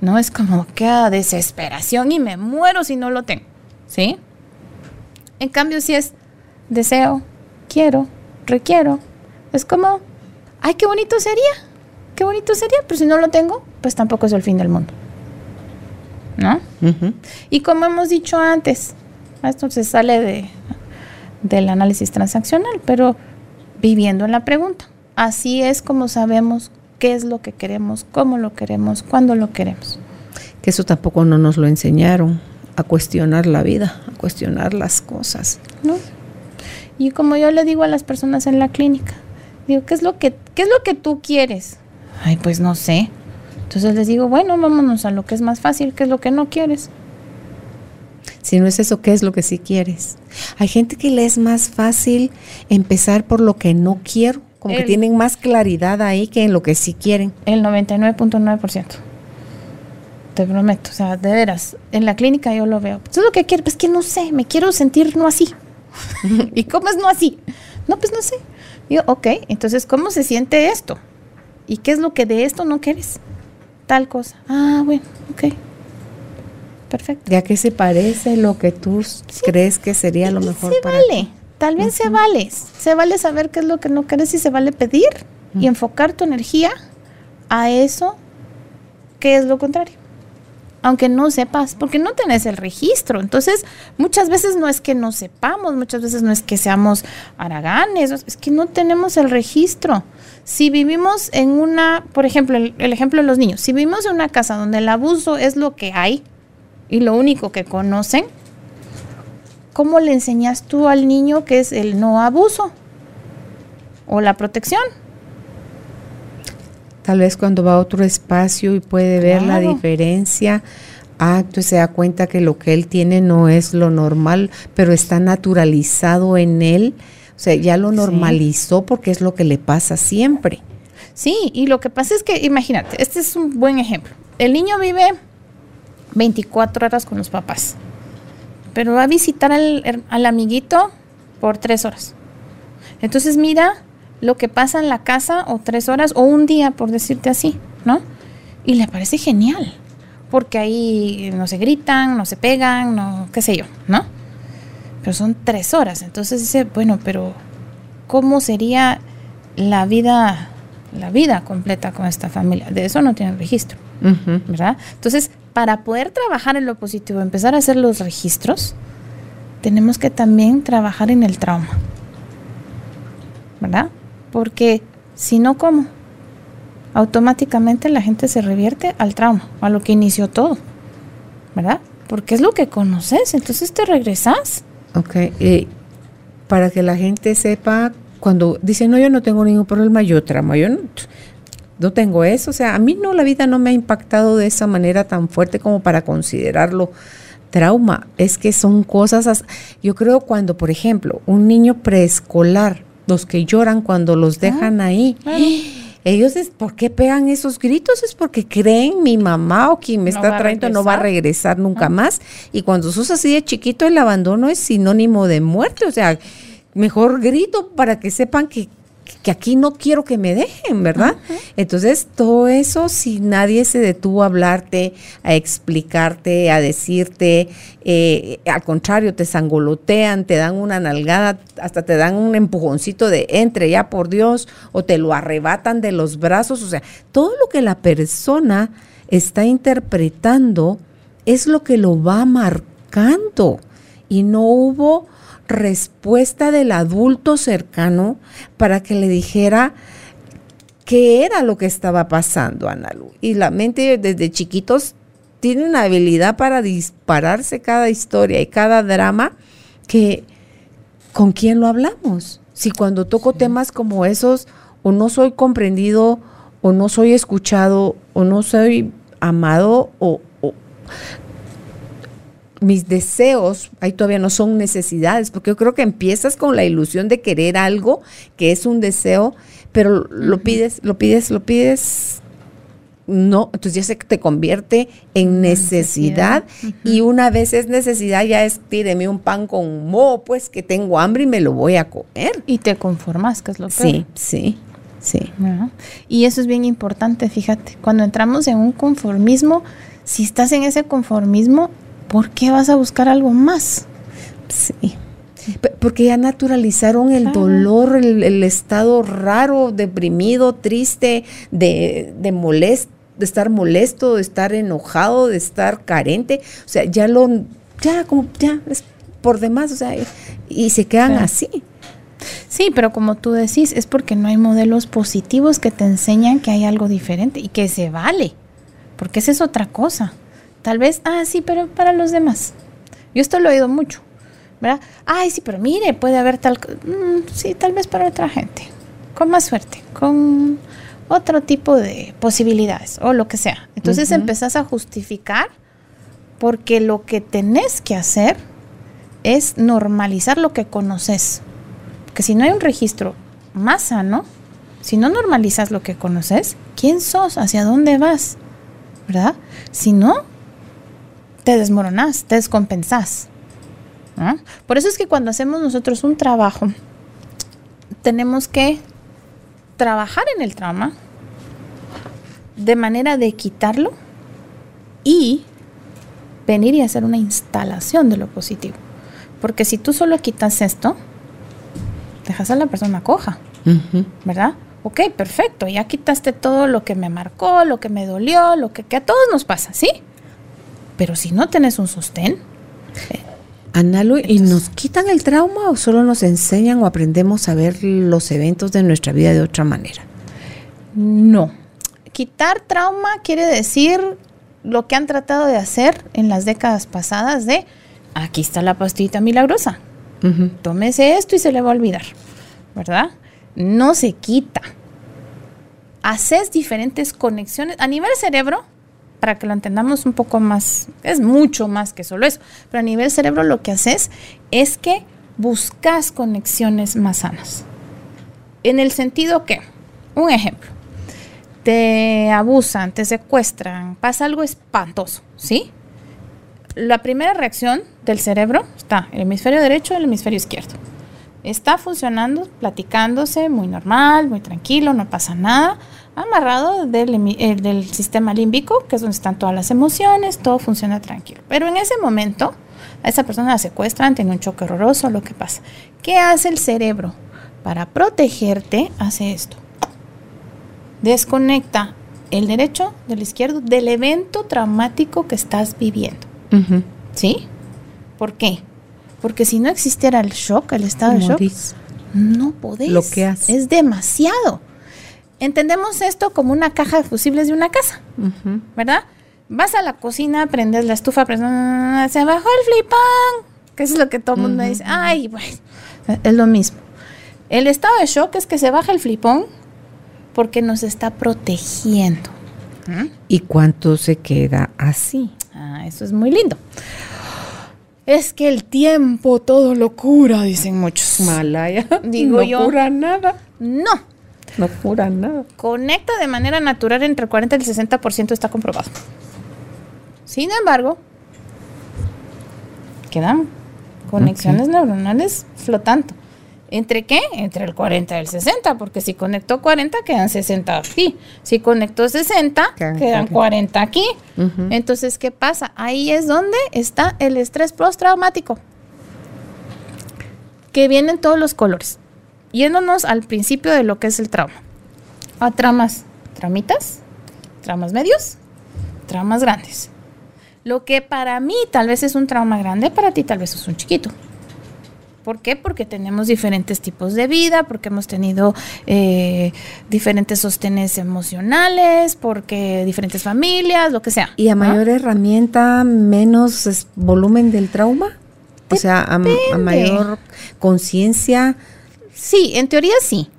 No es como que a desesperación y me muero si no lo tengo. ¿Sí? En cambio, si es deseo, quiero, requiero, es como, ay, qué bonito sería, qué bonito sería, pero si no lo tengo, pues tampoco es el fin del mundo. ¿No? Y como hemos dicho antes, esto se sale de, del análisis transaccional, pero viviendo en la pregunta. Así es como sabemos qué es lo que queremos, cómo lo queremos, cuándo lo queremos. Que eso tampoco no nos lo enseñaron, a cuestionar la vida, a cuestionar las cosas. ¿no? Y como yo le digo a las personas en la clínica, digo, ¿qué es lo que, qué es lo que tú quieres? Ay, pues no sé. Entonces les digo, bueno, vámonos a lo que es más fácil, ¿qué es lo que no quieres? Si no es eso, ¿qué es lo que sí quieres? Hay gente que le es más fácil empezar por lo que no quiero, como que El- tienen más claridad ahí que en lo que sí quieren. El 99.9%. Te prometo, o sea, de veras, en la clínica yo lo veo. Eso es lo que quiero, pues que no sé, me quiero sentir no así. ¿Y cómo es no así? No, pues no sé. Digo, ok, entonces, ¿cómo se siente esto? ¿Y qué es lo que de esto no quieres? Tal cosa. Ah, bueno, ok. Perfecto. Ya que se parece lo que tú crees que sería lo mejor se para vale. Tal vez se vale. Se vale saber qué es lo que no quieres y se vale pedir y enfocar tu energía a eso que es lo contrario. Aunque no sepas, porque no tenés el registro. Entonces, muchas veces no es que no sepamos, muchas veces no es que seamos haraganes, es que no tenemos el registro. Si vivimos en una, por ejemplo, el, el ejemplo de los niños, si vivimos en una casa donde el abuso es lo que hay y lo único que conocen, ¿cómo le enseñas tú al niño que es el no abuso o la protección? Tal vez cuando va a otro espacio y puede ver la diferencia, ah, entonces se da cuenta que lo que él tiene no es lo normal, pero está naturalizado en él. O sea, ya lo Sí. normalizó porque es lo que le pasa siempre. Sí, y lo que pasa es que, imagínate, este es un buen ejemplo. El niño vive 24 horas con los papás, pero va a visitar al, al amiguito por tres horas. Entonces mira lo que pasa en la casa o tres horas o un día, por decirte así, ¿no? Y le parece genial, porque ahí no se gritan, no se pegan, no, qué sé yo, ¿no? Pero son tres horas, entonces dice, bueno, pero ¿cómo sería la vida, la vida completa con esta familia? De eso no tienen registro. Ujú. ¿verdad? Entonces, para poder trabajar en lo positivo, empezar a hacer los registros, tenemos que también trabajar en el trauma, ¿verdad? Porque si no, ¿cómo? Automáticamente la gente se revierte al trauma, a lo que inició todo, ¿verdad? Porque es lo que conoces, entonces te regresas. Ok, y para que la gente sepa, cuando dicen, no, yo no tengo ningún problema, yo tramo, yo no, no tengo eso. O sea, a mí no, la vida no me ha impactado de esa manera tan fuerte como para considerarlo trauma. Es que son cosas, as- yo creo cuando, por ejemplo, un niño preescolar, los que lloran cuando los dejan ahí, ellos es, ¿por qué pegan esos gritos? Es porque creen mi mamá o quien me No está trayendo no va a regresar. regresar nunca más. Y cuando sos así de chiquito, el abandono es sinónimo de muerte. O sea, mejor grito para que sepan que, que aquí no quiero que me dejen, ¿verdad? Entonces, todo eso, si nadie se detuvo a hablarte, a explicarte, a decirte, eh, al contrario, te sangolotean, te dan una nalgada, hasta te dan un empujoncito de entre ya por Dios, o te lo arrebatan de los brazos, o sea, todo lo que la persona está interpretando es lo que lo va marcando. Y no hubo respuesta del adulto cercano para que le dijera qué era lo que estaba pasando, Analu. Y la mente desde chiquitos tiene una habilidad para dispararse cada historia y cada drama que con quién lo hablamos. Si cuando toco temas como esos o no soy comprendido o no soy escuchado o no soy amado o, o mis deseos ahí todavía no son necesidades, porque yo creo que empiezas con la ilusión de querer algo que es un deseo, pero lo pides, lo pides, lo pides, no, entonces ya se te convierte en necesidad, y una vez es necesidad ya es tíreme un pan con moho, pues que tengo hambre y me lo voy a comer. Y te conformas, que es lo peor. Sí, sí, sí. Y eso es bien importante, fíjate, cuando entramos en un conformismo, si estás en ese conformismo, ¿por qué vas a buscar algo más? Sí. Porque ya naturalizaron el Claro. dolor, el, el estado raro, deprimido, triste, de, de molesto, de estar molesto, de estar enojado, de estar carente. O sea, ya lo, ya como, ya es por demás, o sea, y se quedan Claro. así. Sí, pero como tú decís, es porque no hay modelos positivos que te enseñan que hay algo diferente y que se vale, porque esa es otra cosa. Tal vez, ah, sí, pero para los demás. Yo esto lo he oído mucho, ¿verdad? Ay, sí, pero mire, puede haber tal... Mm, sí, tal vez para otra gente, con más suerte, con otro tipo de posibilidades o lo que sea. Entonces Ujú. empezás a justificar porque lo que tenés que hacer es normalizar lo que conoces. Porque si no hay un registro más sano, si no normalizas lo que conoces, ¿quién sos? ¿Hacia dónde vas? ¿Verdad? Si no, te desmoronás, te descompensás. Por eso es que cuando hacemos nosotros un trabajo, tenemos que trabajar en el trauma, de manera de quitarlo y venir y hacer una instalación de lo positivo. Porque si tú solo quitas esto, dejas a la persona coja, ¿verdad? Ok, perfecto, ya quitaste todo lo que me marcó, lo que me dolió, lo que, que a todos nos pasa, ¿sí? Pero si no tenés un sostén, Analo, ¿y nos quitan el trauma o solo nos enseñan o aprendemos a ver los eventos de nuestra vida de otra manera? no. Quitar trauma quiere decir lo que han tratado de hacer en las décadas pasadas de, aquí está la pastillita milagrosa, tómese esto y se le va a olvidar, ¿verdad? No se quita. Haces diferentes conexiones a nivel cerebro, para que lo entendamos un poco más, es mucho más que solo eso, pero a nivel cerebro lo que haces es que buscas conexiones más sanas. En el sentido que, un ejemplo, te abusan, te secuestran, pasa algo espantoso, ¿sí? La primera reacción del cerebro está el hemisferio derecho y el hemisferio izquierdo. Está funcionando, platicándose, muy normal, muy tranquilo, no pasa nada, amarrado del, eh, del sistema límbico, que es donde están todas las emociones, todo funciona tranquilo. Pero en ese momento, a esa persona la secuestran, tiene un choque horroroso, lo que pasa. ¿Qué hace el cerebro? Para protegerte, hace esto desconecta el derecho del izquierdo del evento traumático que estás viviendo. ¿Sí? ¿Por qué? Porque si no existiera el shock, el estado de shock, no podés. Lo que hace. Es demasiado. Entendemos esto como una caja de fusibles de una casa, ¿verdad? Vas a la cocina, prendes la estufa, prendes, se bajó el flipán, que es lo que todo el mundo dice. Ay, bueno, es lo mismo. El estado de shock es que se baja el flipón, porque nos está protegiendo. ¿Y cuánto se queda así? Ah, eso es muy lindo. Es que el tiempo todo lo cura, dicen muchos. Malaya. Digo yo. No cura nada. No. No cura nada. Conecta de manera natural entre el 40 y el 60% está comprobado. Sin embargo, quedan conexiones neuronales flotando. ¿Entre qué? Entre el 40 y el 60, porque si conectó 40 quedan 60 aquí. Si conectó 60 quedan, 40 aquí. Entonces, ¿qué pasa? Ahí es donde está el estrés postraumático, que viene en todos los colores. Yéndonos al principio de lo que es el trauma. A tramas, tramitas, tramas medios, tramas grandes. Lo que para mí tal vez es un trauma grande, para ti tal vez es un chiquito. ¿Por qué? Porque tenemos diferentes tipos de vida, porque hemos tenido eh, diferentes sostenes emocionales, porque diferentes familias, lo que sea. ¿Y a mayor herramienta, menos volumen del trauma? O sea, a, mayor conciencia. Sí, en teoría sí.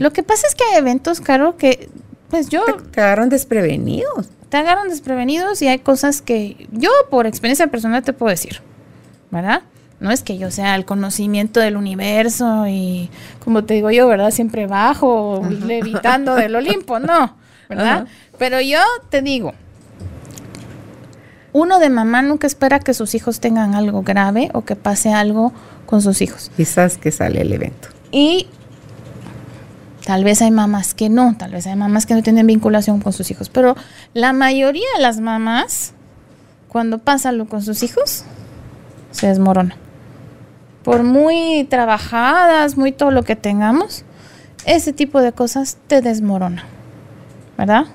Lo que pasa es que hay eventos, Caro, que pues yo... Te, te agarran desprevenidos. Te agarran desprevenidos y hay cosas que yo por experiencia personal te puedo decir, ¿verdad? no es que yo sea el conocimiento del universo y, como te digo yo, ¿verdad? Siempre bajo, levitando del Olimpo, no, ¿verdad? Pero yo te digo, uno de mamá nunca espera que sus hijos tengan algo grave o que pase algo con sus hijos. Quizás que sale el evento. Y tal vez hay mamás que no, tal vez hay mamás que no tienen vinculación con sus hijos, pero la mayoría de las mamás, cuando pasa algo con sus hijos, se desmorona por muy trabajadas, muy todo lo que tengamos, ese tipo de cosas te desmorona, ¿verdad?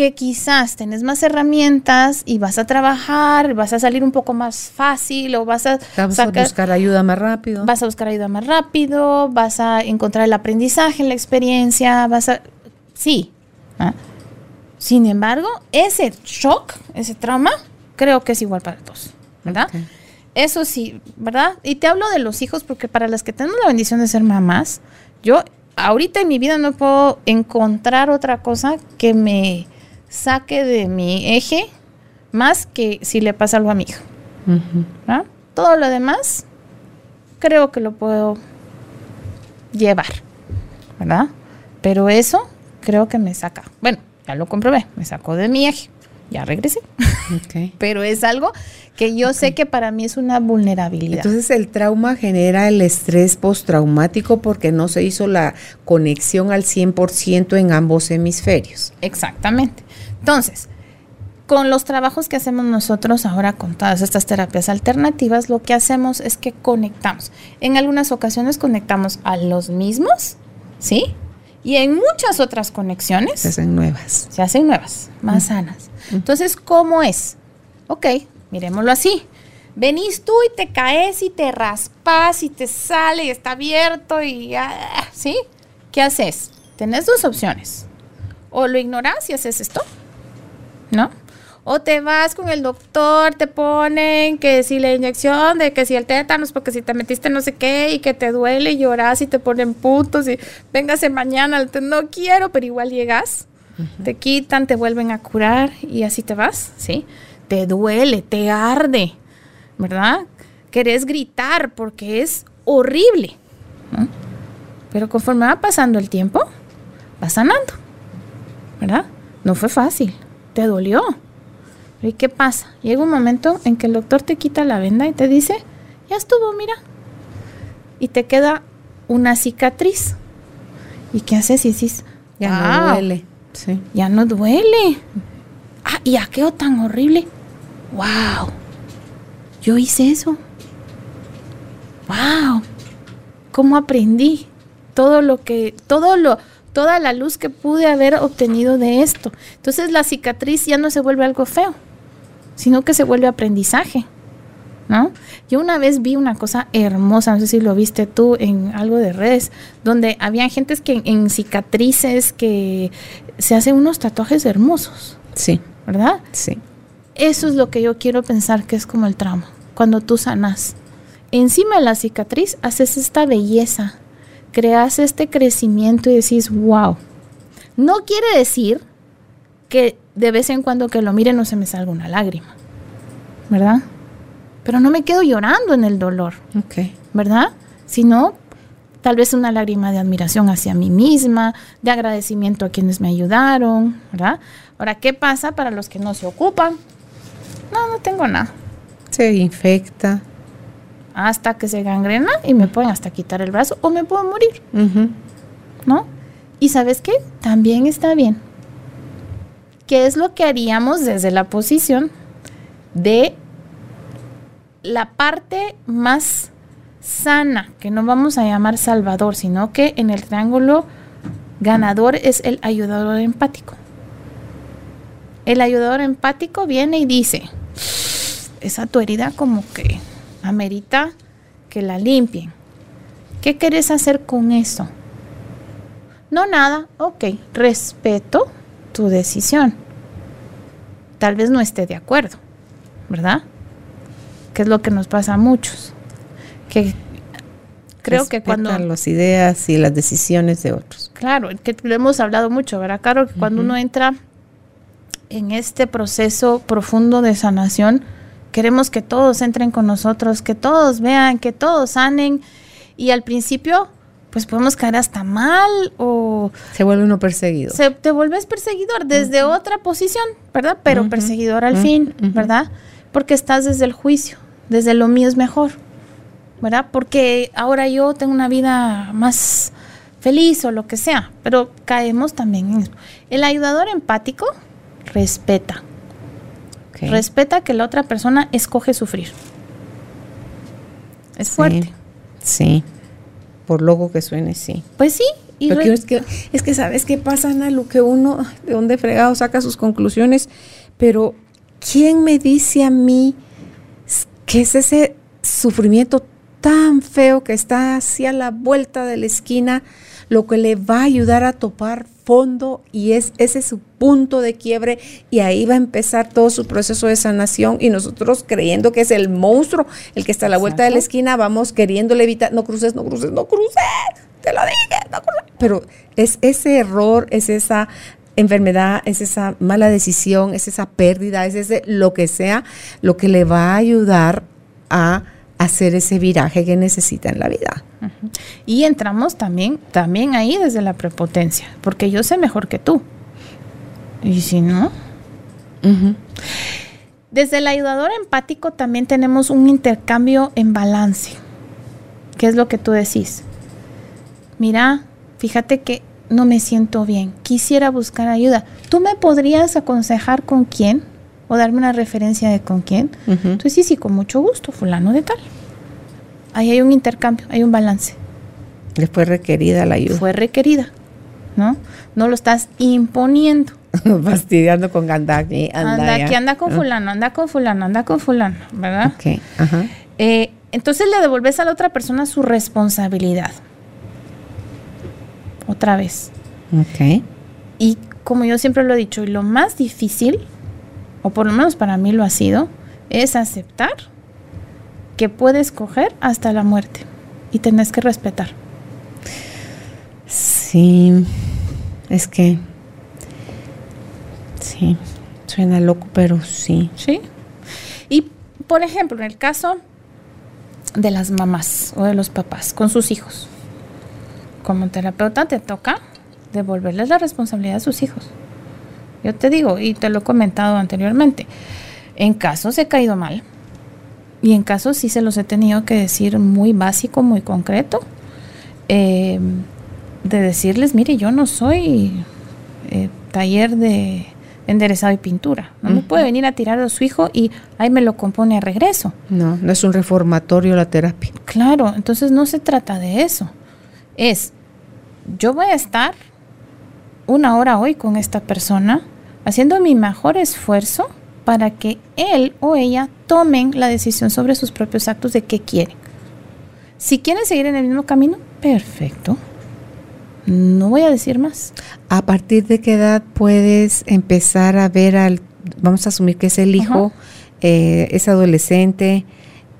Que quizás tenés más herramientas y vas a trabajar, vas a salir un poco más fácil o vas a, buscar ayuda más rápido. Vas a buscar ayuda más rápido, vas a encontrar el aprendizaje, la experiencia, vas a... Sí. ¿ah? Sin embargo, ese shock, ese trauma, creo que es igual para todos, ¿verdad? Eso sí, ¿verdad? Y te hablo de los hijos porque para las que tenemos la bendición de ser mamás, yo ahorita en mi vida no puedo encontrar otra cosa que me saque de mi eje más que si le pasa algo a mi hijo. Todo lo demás creo que lo puedo llevar, ¿verdad? Pero eso creo que me saca. Bueno, ya lo comprobé, me sacó de mi eje. ya regresé. Pero es algo que yo sé que para mí es una vulnerabilidad. Entonces el trauma genera el estrés postraumático porque no se hizo la conexión al 100% en ambos hemisferios. Exactamente. Entonces, con los trabajos que hacemos nosotros ahora con todas estas terapias alternativas, lo que hacemos es que conectamos. En algunas ocasiones conectamos a los mismos, ¿sí? Y en muchas otras conexiones. Se hacen nuevas. Se hacen nuevas, más sanas. Entonces, ¿cómo es? Ok, miremoslo así. Venís tú y te caes y te raspas y te sale y está abierto y... Ah, ¿Sí? ¿Qué haces? Tenés dos opciones. O lo ignoras y haces esto, ¿no? O te vas con el doctor, te ponen que si la inyección, de que si el tétanos, porque si te metiste no sé qué y que te duele y lloras y te ponen putos y véngase mañana, no quiero, pero igual llegas, te quitan, te vuelven a curar y así te vas, ¿sí? Te duele, te arde, ¿verdad? Querés gritar porque es horrible, Pero conforme va pasando el tiempo, va sanando, ¿verdad? No fue fácil, te dolió ¿Y qué pasa? Llega un momento en que el doctor te quita la venda y te dice, ya estuvo, mira. Y te queda una cicatriz. ¿Y qué haces? Y dices, ya no duele. Sí. Ya no duele. Ah, y aquello tan horrible. ¡Wow! Yo hice eso. ¡Wow! ¿Cómo aprendí? Todo lo que, todo lo, toda la luz que pude haber obtenido de esto. Entonces la cicatriz ya no se vuelve algo feo sino que se vuelve aprendizaje. ¿No? Yo una vez vi una cosa hermosa, no sé si lo viste tú en algo de redes, donde había gentes que en, cicatrices que se hacen unos tatuajes hermosos. Sí. ¿Verdad? Sí. Eso es lo que yo quiero pensar que es como el trauma. Cuando tú sanas, encima de la cicatriz haces esta belleza, creas este crecimiento y decís, wow. No quiere decir que de vez en cuando que lo mire no se me salga una lágrima, ¿verdad? Pero no me quedo llorando en el dolor, okay. ¿verdad? Sino tal vez una lágrima de admiración hacia mí misma, de agradecimiento a quienes me ayudaron, ¿verdad? Ahora, ¿qué pasa para los que no se ocupan? No, no tengo nada. Se infecta. Hasta que se gangrena y me pueden hasta quitar el brazo o me puedo morir. ¿No? Y sabes qué? También está bien ¿Qué es lo que haríamos desde la posición de la parte más sana, que no vamos a llamar salvador, sino que en el triángulo ganador es el ayudador empático. El ayudador empático viene y dice, esa tu herida como que amerita que la limpien. ¿Qué quieres hacer con eso? No nada, ok, respeto tu decisión. Tal vez no esté de acuerdo, ¿verdad? Que es lo que nos pasa a muchos. Que creo que cuando las ideas y las decisiones de otros. Claro, que lo hemos hablado mucho, ¿verdad? Claro que cuando uno entra en este proceso profundo de sanación, queremos que todos entren con nosotros, que todos vean, que todos sanen y al principio pues podemos caer hasta mal o... Se vuelve uno perseguido. Se, te vuelves perseguidor desde otra posición, ¿verdad? Pero perseguidor al fin, ¿verdad? Porque estás desde el juicio, desde lo mío es mejor, ¿verdad? Porque ahora yo tengo una vida más feliz o lo que sea, pero caemos también en eso. El ayudador empático respeta. Respeta que la otra persona escoge sufrir. Es fuerte. Sí por loco que suene, sí. Pues sí. Y es, que, es que, ¿sabes qué pasa, Ana? Lo que uno, de dónde fregado, saca sus conclusiones, pero ¿quién me dice a mí que es ese sufrimiento tan feo que está hacia la vuelta de la esquina lo que le va a ayudar a topar fondo y es ese su punto de quiebre y ahí va a empezar todo su proceso de sanación y nosotros creyendo que es el monstruo el que está a la vuelta de la esquina, vamos queriéndole evitar, no cruces, no cruces, no cruces, te lo dije, no cruces. Pero es ese error, es esa enfermedad, es esa mala decisión, es esa pérdida, es ese lo que sea, lo que le va a ayudar a hacer ese viraje que necesita en la vida. Y entramos también, también ahí desde la prepotencia, porque yo sé mejor que tú. Y si no, Desde el ayudador empático también tenemos un intercambio en balance. ¿Qué es lo que tú decís? Mira, fíjate que no me siento bien, quisiera buscar ayuda. ¿Tú me podrías aconsejar con quién? ¿O darme una referencia de con quién? Entonces, sí, sí, con mucho gusto, fulano de tal. Ahí hay un intercambio, hay un balance. Le fue requerida la ayuda. Fue requerida, ¿no? No lo estás imponiendo. Fastidiando con anda aquí, anda, aquí, anda con fulano, anda con fulano, anda con fulano, ¿verdad? Ok, ajá. Eh, entonces le devolves a la otra persona su responsabilidad. Otra vez. Ok. Y como yo siempre lo he dicho, y lo más difícil, o por lo menos para mí lo ha sido, es aceptar que puedes coger hasta la muerte y tenés que respetar. Sí, es que sí, suena loco, pero sí. Sí. Y por ejemplo, en el caso de las mamás o de los papás con sus hijos, como terapeuta te toca devolverles la responsabilidad a sus hijos. Yo te digo, y te lo he comentado anteriormente, en casos he caído mal y en casos sí se los he tenido que decir muy básico, muy concreto, eh, de decirles, mire, yo no soy eh, taller de enderezado y pintura. No me puede venir a tirar a su hijo y ahí me lo compone a regreso. No, no es un reformatorio la terapia. Claro, entonces no se trata de eso. Es, yo voy a estar una hora hoy con esta persona haciendo mi mejor esfuerzo para que él o ella tomen la decisión sobre sus propios actos de qué quieren. Si quieren seguir en el mismo camino, perfecto. No voy a decir más. ¿A partir de qué edad puedes empezar a ver al, vamos a asumir que es el hijo, eh, es adolescente,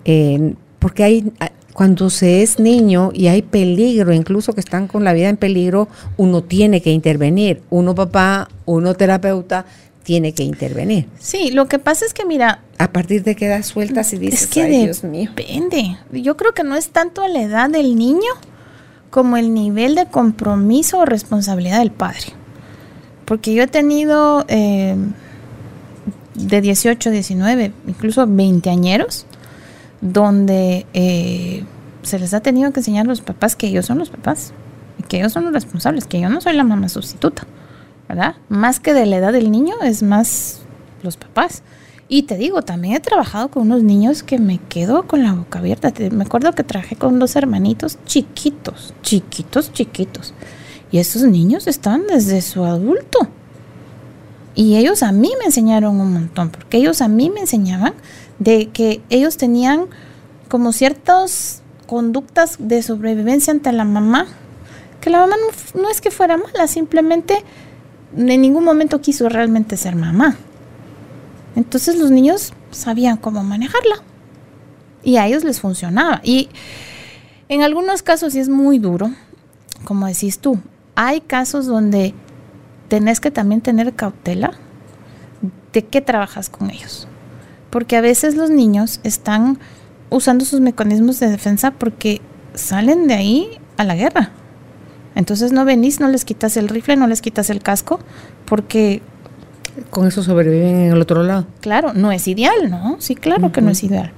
eh, porque hay, cuando se es niño y hay peligro, incluso que están con la vida en peligro, uno tiene que intervenir. Uno papá, uno terapeuta, tiene que intervenir. Sí, lo que pasa es que mira... A partir de qué edad sueltas y dices, es que Dios mío. Depende. Yo creo que no es tanto la edad del niño, como el nivel de compromiso o responsabilidad del padre. Porque yo he tenido eh, de 18, 19, incluso 20 añeros, donde eh, se les ha tenido que enseñar a los papás que ellos son los papás y que ellos son los responsables, que yo no soy la mamá sustituta, ¿verdad? Más que de la edad del niño, es más los papás. Y te digo, también he trabajado con unos niños que me quedo con la boca abierta. Me acuerdo que trabajé con dos hermanitos chiquitos, chiquitos, chiquitos. Y esos niños están desde su adulto. Y ellos a mí me enseñaron un montón, porque ellos a mí me enseñaban de que ellos tenían como ciertas conductas de sobrevivencia ante la mamá, que la mamá no, es que fuera mala, simplemente en ningún momento quiso realmente ser mamá. Entonces los niños sabían cómo manejarla y a ellos les funcionaba. Y en algunos casos sí es muy duro, como decís tú. Hay casos donde tenés que también tener cautela de qué trabajas con ellos. Porque a veces los niños están usando sus mecanismos de defensa porque salen de ahí a la guerra. Entonces no venís, no les quitas el rifle, no les quitas el casco, porque con eso sobreviven en el otro lado. Claro, no es ideal, ¿no? Sí, claro que no es ideal.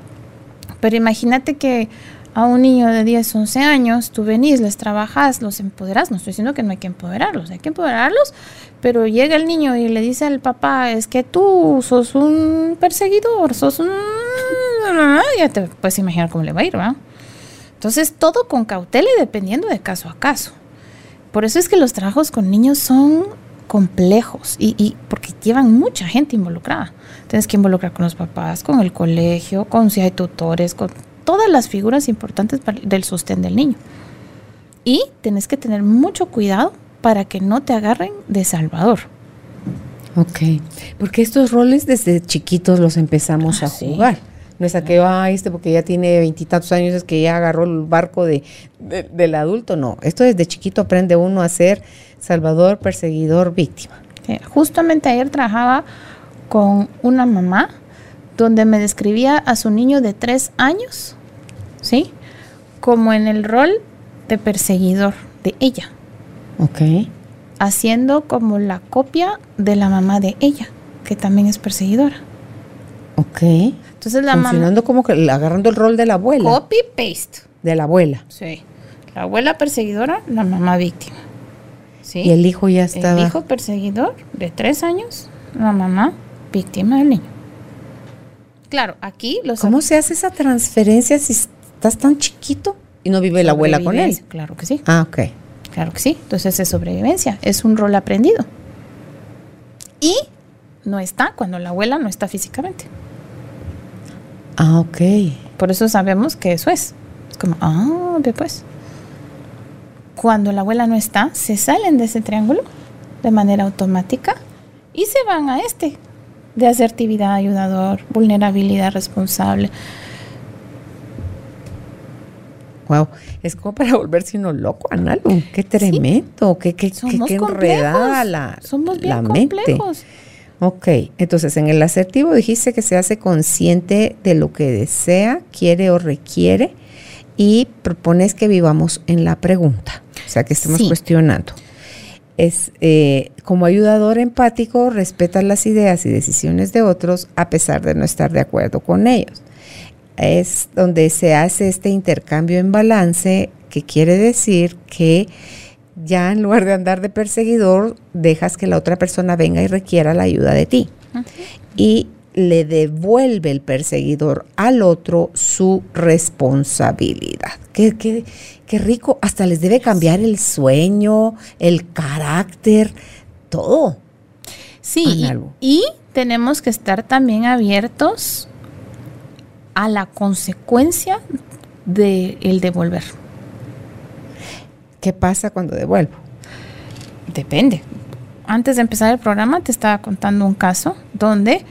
Pero imagínate que a un niño de 10, 11 años, tú venís, les trabajas, los empoderas. No estoy diciendo que no hay que empoderarlos, hay que empoderarlos, pero llega el niño y le dice al papá, es que tú sos un perseguidor, sos un... Ya te puedes imaginar cómo le va a ir, ¿verdad? Entonces, todo con cautela y dependiendo de caso a caso. Por eso es que los trabajos con niños son complejos y, porque llevan mucha gente involucrada. Tienes que involucrar con los papás, con el colegio, con si hay tutores, con todas las figuras importantes del sostén del niño. Y tienes que tener mucho cuidado para que no te agarren de salvador. Ok, porque estos roles desde chiquitos los empezamos ah, a jugar. No es a que, va este porque ya tiene veintitantos años, es que ya agarró el barco de, del adulto. No, esto desde chiquito aprende uno a ser salvador, perseguidor, víctima. justamente ayer trabajaba con una mamá donde me describía a su niño de tres años, ¿sí? Como en el rol de perseguidor de ella. Ok. Haciendo como la copia de la mamá de ella. que también es perseguidora. Ok. Entonces la mamá Funcionando como que agarrando el rol de la abuela. copy paste. De la abuela. Sí. La abuela perseguidora, la mamá víctima. ¿Sí? Y el hijo ya estaba. El hijo perseguidor de tres años, la mamá víctima del niño. Claro, aquí los ¿Cómo se hace esa transferencia si estás tan chiquito y no vive la abuela con él? Claro que sí, Ah, ok. claro que sí. Entonces es sobrevivencia, es un rol aprendido. Y no está cuando la abuela no está físicamente. Ah, ok. Por eso sabemos que eso es. Es como, ah, ve pues. Cuando la abuela no está, se salen de ese triángulo de manera automática y se van a este de asertividad, ayudador, vulnerabilidad responsable. Wow. Es como para volverse uno loco, Analu. Qué tremendo. Qué, qué, qué, Somos qué enredada la, Somos bien la mente. complejos. Ok, entonces en el asertivo dijiste que se hace consciente de lo que desea, quiere o requiere y propones que vivamos en la pregunta, o sea que estemos Sí. cuestionando. Es eh, como ayudador empático, respeta las ideas y decisiones de otros a pesar de no estar de acuerdo con ellos. Es donde se hace este intercambio en balance, que quiere decir que ya en lugar de andar de perseguidor, dejas que la otra persona venga y requiera la ayuda de ti. Y le devuelve el perseguidor al otro su responsabilidad. Qué, qué- qué rico, hasta les debe cambiar el sueño, el carácter, todo. Sí, y, y tenemos que estar también abiertos a la consecuencia del devolver. ¿Qué pasa cuando devuelvo? Depende. Antes de empezar el programa te estaba contando un caso donde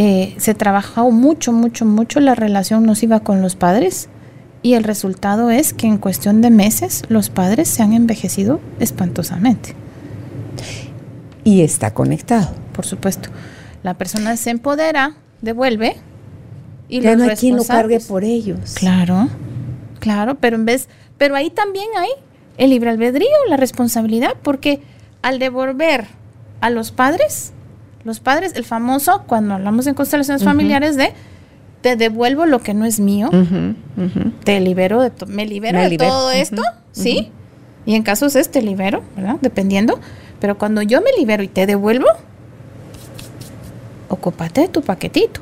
eh, se trabajó mucho, mucho, mucho la relación nociva con los padres y el resultado es que en cuestión de meses los padres se han envejecido espantosamente, Y está conectado. por supuesto. La persona se empodera, devuelve y ya los no hay quien lo cargue por ellos. Claro, claro, pero en vez, pero ahí también hay el libre albedrío, la responsabilidad, porque al devolver a los padres, los padres, el famoso, cuando hablamos en constelaciones familiares, de te devuelvo lo que no es mío, te libero de to- me libero Me de libero, todo esto, ¿sí? Y en casos es te libero, ¿verdad? Dependiendo. Pero cuando yo me libero y te devuelvo, ocúpate de tu paquetito.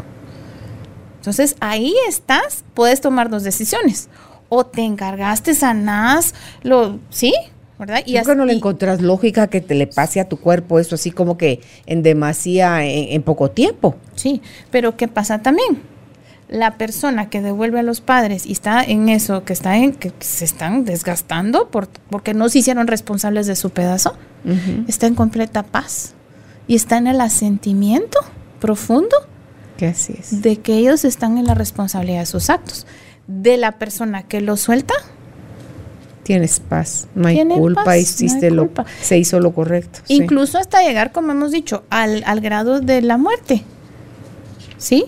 Entonces ahí estás, puedes tomar dos decisiones. O te encargaste, sanás, lo, ¿sí? ¿Verdad? ¿Por qué no le y- encontrás lógica que te le pase a tu cuerpo eso así como que en demasía, en, en poco tiempo? Sí, pero ¿qué pasa también? La persona que devuelve a los padres y está en eso, que está en que se están desgastando por, porque no se hicieron responsables de su pedazo, está en completa paz y está en el asentimiento profundo Que así es. de que ellos están en la responsabilidad de sus actos. De la persona que lo suelta, Tienes paz, no hay culpa, paz, no hiciste hay lo, se hizo lo correcto. sí. incluso hasta llegar, como hemos dicho, al, al grado de la muerte. ¿Sí?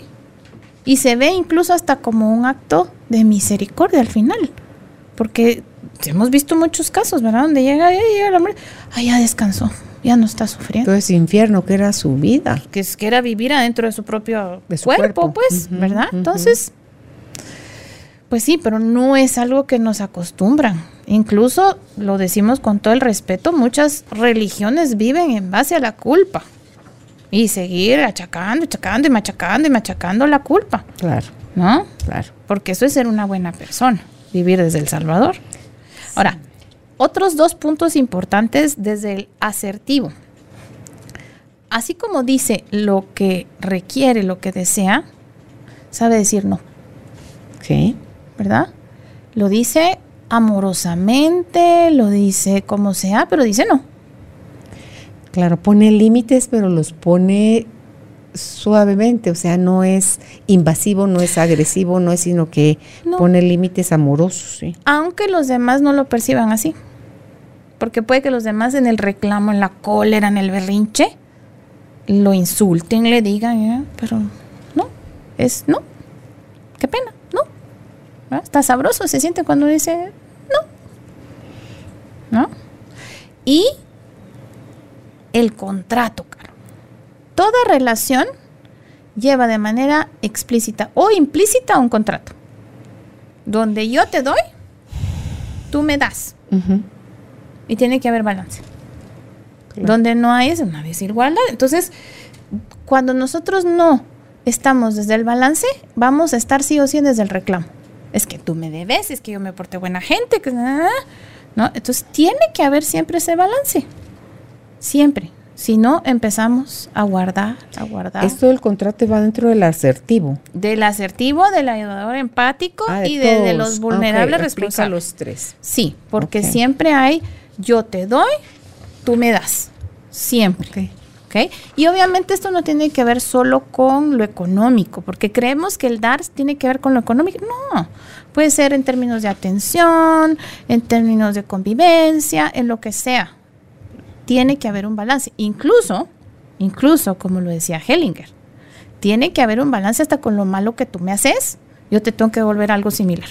Y se ve incluso hasta como un acto de misericordia al final. Porque hemos visto muchos casos, ¿verdad? Donde llega, "Ay, llega la muerte, ah, ya descansó, ya no está sufriendo. Ese infierno que era su vida. que es que era vivir adentro de su propio De su cuerpo, cuerpo. pues, ¿verdad? Entonces, pues sí, pero no es algo que nos acostumbran. Incluso lo decimos con todo el respeto, muchas religiones viven en base a la culpa. Y seguir achacando, achacando y machacando y machacando la culpa, Claro, ¿no? claro. Porque eso es ser una buena persona, vivir desde El Salvador. Ahora, otros dos puntos importantes desde el asertivo. Así como dice lo que requiere, lo que desea, sabe decir no, Ok. ¿verdad? Lo dice amorosamente, lo dice como sea, pero dice no. Claro, pone límites, pero los pone suavemente, o sea, no es invasivo, no es agresivo, no es sino que No. pone límites amorosos, sí. Aunque los demás no lo perciban así. Porque puede que los demás en el reclamo, en la cólera, en el berrinche, lo insulten, le digan, "Eh, pero no, es no. Qué pena. ¿Verdad? Está sabroso, se siente cuando dice no. ¿No? Y el contrato, Caro. toda relación lleva de manera explícita o implícita un contrato. Donde yo te doy, tú me das. Y tiene que haber balance. Donde no hay es una desigualdad. Entonces, cuando nosotros no estamos desde el balance, vamos a estar sí o sí desde el reclamo. Es que tú me debes, es que yo me porté buena gente, que ¿no? Entonces tiene que haber siempre ese balance. Siempre. Si no, empezamos a guardar, a guardar. Esto del contrato va dentro del asertivo. Del asertivo, del ayudador empático Ah, de y de, los vulnerables Ok, aplica responsables. los tres. Sí, porque siempre hay yo te doy, tú me das. Siempre. Y obviamente esto no tiene que ver solo con lo económico, porque creemos que el dar tiene que ver con lo económico. No, puede ser en términos de atención, en términos de convivencia, en lo que sea. Tiene que haber un balance. Incluso, incluso, como lo decía Hellinger, tiene que haber un balance hasta con lo malo que tú me haces. Yo te tengo que devolver algo similar.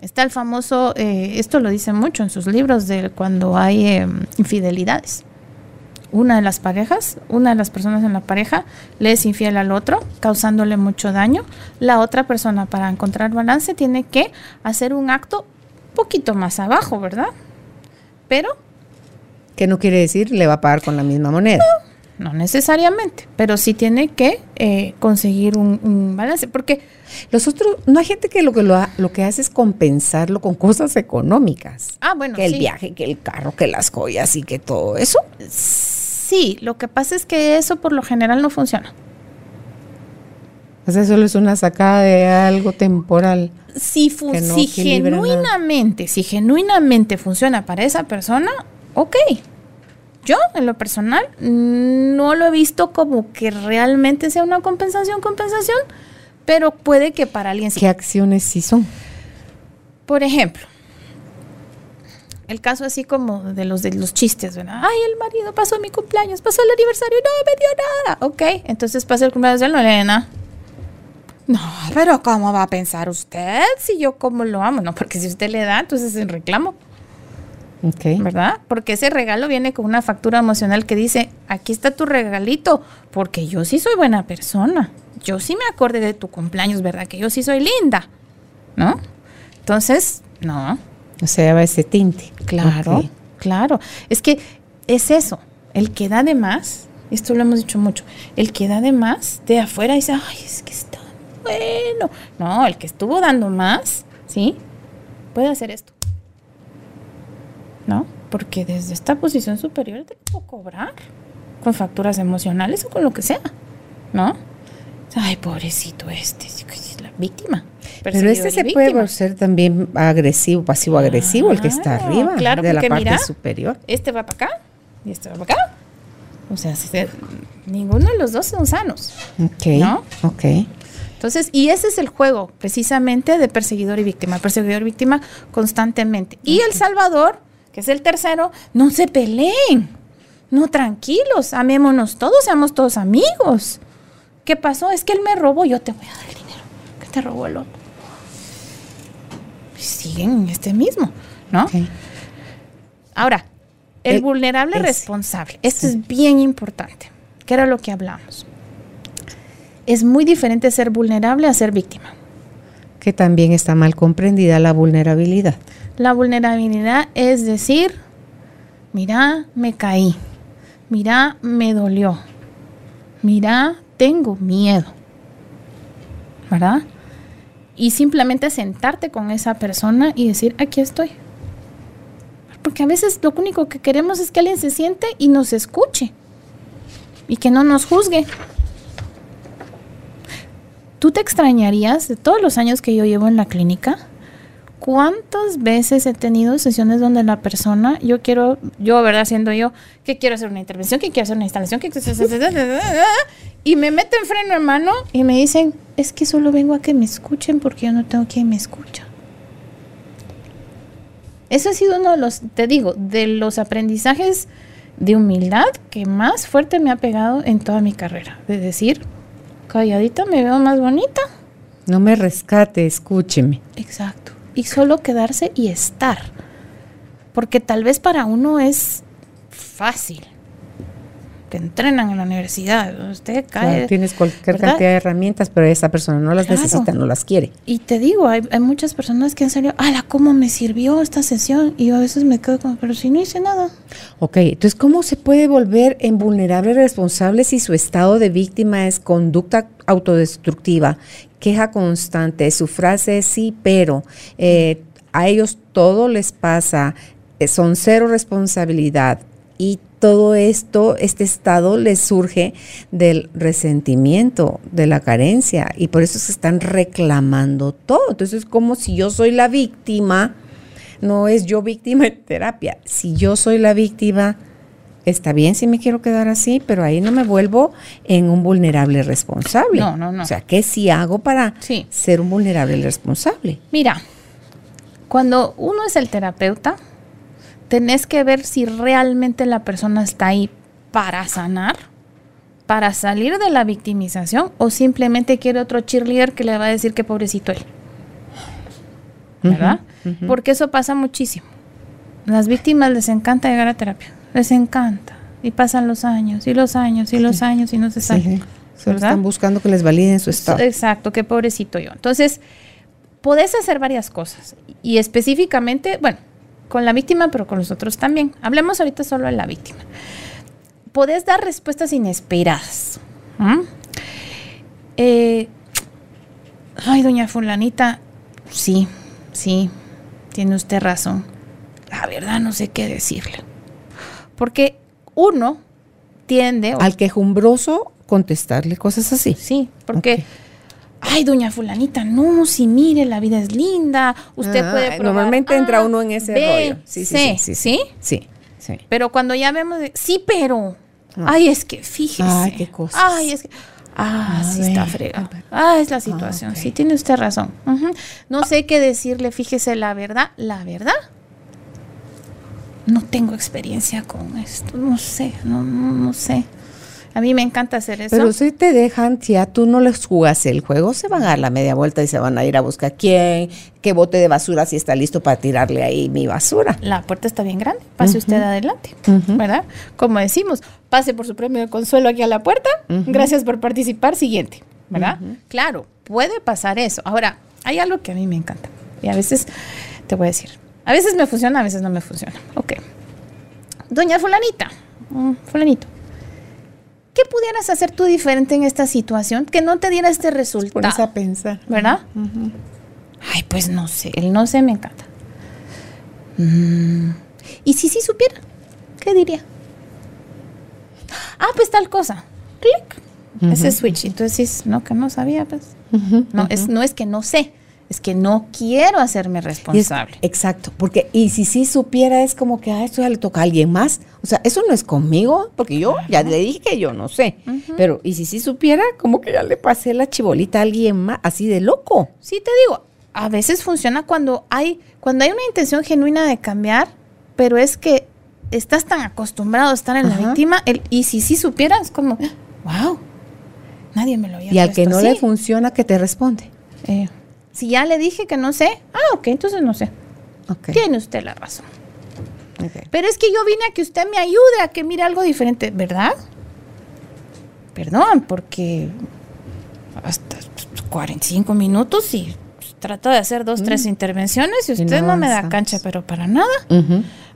Está el famoso, eh, esto lo dice mucho en sus libros de cuando hay eh, infidelidades. Una de las parejas, una de las personas en la pareja le es infiel al otro, causándole mucho daño. La otra persona, para encontrar balance, tiene que hacer un acto poquito más abajo, ¿verdad? Pero ¿Qué no quiere decir le va a pagar con la misma moneda? no necesariamente, pero sí tiene que eh, conseguir un, un balance, porque Los otros, no hay gente que lo que lo, ha- lo que hace es compensarlo con cosas económicas. Ah, bueno, que el sí. viaje, que el carro, que las joyas y que todo eso. sí, lo que pasa es que eso por lo general no funciona. O sea, solo es una sacada de algo temporal. si, fu- Que no si equilibra nada. genuinamente, si genuinamente funciona para esa persona, ok. Yo, en lo personal, no lo he visto como que realmente sea una compensación, compensación, pero puede que para alguien sí. ¿Qué acciones sí son? Por ejemplo, el caso así como de los de los chistes, ¿verdad? Ay, el marido pasó mi cumpleaños, pasó el aniversario y no me dio nada. Ok, entonces pasa el cumpleaños de él, no le da nada. No, pero ¿cómo va a pensar usted si yo como lo amo? No, porque si usted le da, entonces es reclamo, Ok. ¿verdad? Porque ese regalo viene con una factura emocional que dice, aquí está tu regalito, porque yo sí soy buena persona. Yo sí me acordé de tu cumpleaños, ¿verdad? Que yo sí soy linda, ¿no? Entonces, no, O sea, lleva ese tinte. Claro, claro. Es que es eso, el que da de más, esto lo hemos dicho mucho, el que da de más de afuera dice, ay, es que está bueno. No, el que estuvo dando más, ¿sí? Puede hacer esto. ¿No? Porque desde esta posición superior te puedo cobrar con facturas emocionales o con lo que sea, ¿no? Ay, pobrecito este, es la víctima. Pero este se puede ser también agresivo, pasivo-agresivo, el que está arriba, claro, de la parte mira, superior. Este va para acá y este va para acá. O sea, si se- ninguno de los dos son sanos. Ok. ¿No? Ok. Entonces, y ese es el juego precisamente de perseguidor y víctima, perseguidor y víctima constantemente. Y el Salvador, que es el tercero, no se peleen. No, tranquilos, amémonos todos, seamos todos amigos. ¿Qué pasó? Es que él me robó, yo te voy a dar el dinero. Que te robó el otro. Y siguen en este mismo, ¿no? Ahora, el, El- vulnerable responsable. Esto es bien importante. ¿Qué era lo que hablamos? Es muy diferente ser vulnerable a ser víctima. Que también está mal comprendida la vulnerabilidad. La vulnerabilidad es decir, mira, me caí. Mira, me dolió. Mira, tengo miedo. ¿Verdad? Y simplemente sentarte con esa persona y decir, aquí estoy. Porque a veces lo único que queremos es que alguien se siente y nos escuche. Y que no nos juzgue. ¿Tú te extrañarías de todos los años que yo llevo en la clínica? ¿Cuántas veces he tenido sesiones donde la persona, yo quiero, yo, ¿verdad? Siendo yo, que quiero hacer una intervención, que quiero hacer una instalación, que y me meten freno en mano y me dicen, es que solo vengo a que me escuchen porque yo no tengo quien me escucha. Eso ha sido uno de los, te digo, de los aprendizajes de humildad que más fuerte me ha pegado en toda mi carrera. De decir, calladita me veo más bonita. No me rescate, escúcheme. Exacto. Y solo quedarse y estar. Porque tal vez para uno es fácil. Entrenan en la universidad. Usted cae. Claro, tienes cualquier ¿verdad? cantidad de herramientas, pero esa persona no las Claro. necesita, no las quiere. Y te digo, hay, hay muchas personas que han salido, ¡Hala, cómo me sirvió esta sesión! Y yo a veces me quedo como, pero si no hice nada. Ok, entonces, ¿cómo se puede volver en vulnerable responsable si su estado de víctima es conducta autodestructiva, queja constante, su frase es sí, pero eh, a ellos todo les pasa, eh, son cero responsabilidad y todo esto, este estado les surge del resentimiento, de la carencia y por eso se están reclamando todo. Entonces, es como si yo soy la víctima, no es yo víctima en terapia. Si yo soy la víctima, está bien si me quiero quedar así, pero ahí no me vuelvo en un vulnerable responsable. No, no, no. O sea, ¿qué sí hago para Sí. ser un vulnerable responsable? Mira, cuando uno es el terapeuta, tenés que ver si realmente la persona está ahí para sanar, para salir de la victimización o simplemente quiere otro cheerleader que le va a decir que pobrecito él. ¿Verdad? Porque eso pasa muchísimo. Las víctimas les encanta llegar a terapia, les encanta. Y pasan los años y los años y los años y no se sale. Sí, Solo están buscando que les validen su estado. Exacto, qué pobrecito yo. Entonces, podés hacer varias cosas. Y específicamente, bueno, con la víctima, pero con los otros también. Hablemos ahorita solo de la víctima. Podés dar respuestas inesperadas. Eh, ay, doña fulanita, sí, sí, tiene usted razón. La verdad no sé qué decirle. Porque uno tiende... Al quejumbroso contestarle cosas así. Sí, porque. Ay, doña fulanita, no, si mire, la vida es linda, usted Ah, puede probar Normalmente entra uno en ese rollo. Sí, sí, sí, sí, ¿sí? sí, sí. Pero cuando ya vemos, de, sí, pero, Ah. ay, es que fíjese. Ay, qué cosas. Ay, es que, ah, sí está fregado. Ah, es la situación, ok. sí, tiene usted razón. No sé qué decirle, fíjese la verdad, la verdad. No tengo experiencia con esto, no sé, no, no, no sé. A mí me encanta hacer eso. Pero si te dejan, si a tú no les jugas el juego, se van a dar la media vuelta y se van a ir a buscar quién, qué bote de basura si está listo para tirarle ahí mi basura. la puerta está bien grande, pase usted adelante. ¿verdad? Como decimos, pase por su premio de consuelo aquí a la puerta, gracias por participar, siguiente, ¿verdad? Claro, puede pasar eso. Ahora, hay algo que a mí me encanta y a veces, te voy a decir, a veces me funciona, a veces no me funciona. Ok. Doña fulanita, mm, fulanito, ¿qué pudieras hacer tú diferente en esta situación que no te diera este Pones resultado? a pensar. ¿Verdad? Ay, pues no sé, el no sé me encanta. Mm, ¿Y si sí supiera? ¿Qué diría? Ah, pues tal cosa. Clic. Ese switch. Entonces no, que no sabía, pues. No, es, no es que no sé, es que no quiero hacerme es- responsable. exacto, porque y si sí supiera es como que ah, esto ya le toca a alguien más. O sea, eso no es conmigo, porque yo ya le dije que yo no sé. Pero y si sí supiera, como que ya le pasé la chibolita a alguien más, así de loco. Sí, te digo, a veces funciona cuando hay, cuando hay una intención genuina de cambiar, pero es que estás tan acostumbrado a estar en la víctima, el, y si sí supieras, como, wow, nadie me lo había Y al que no le así". funciona, que te responde. Eh, si ya le dije que no sé, ah, ok, entonces no sé. Tiene usted la razón. Pero es que yo vine a que usted me ayude, a que mire algo diferente, ¿verdad? Perdón, porque hasta 45 minutos y trató de hacer dos, tres intervenciones y usted no, me da cancha, pero para nada.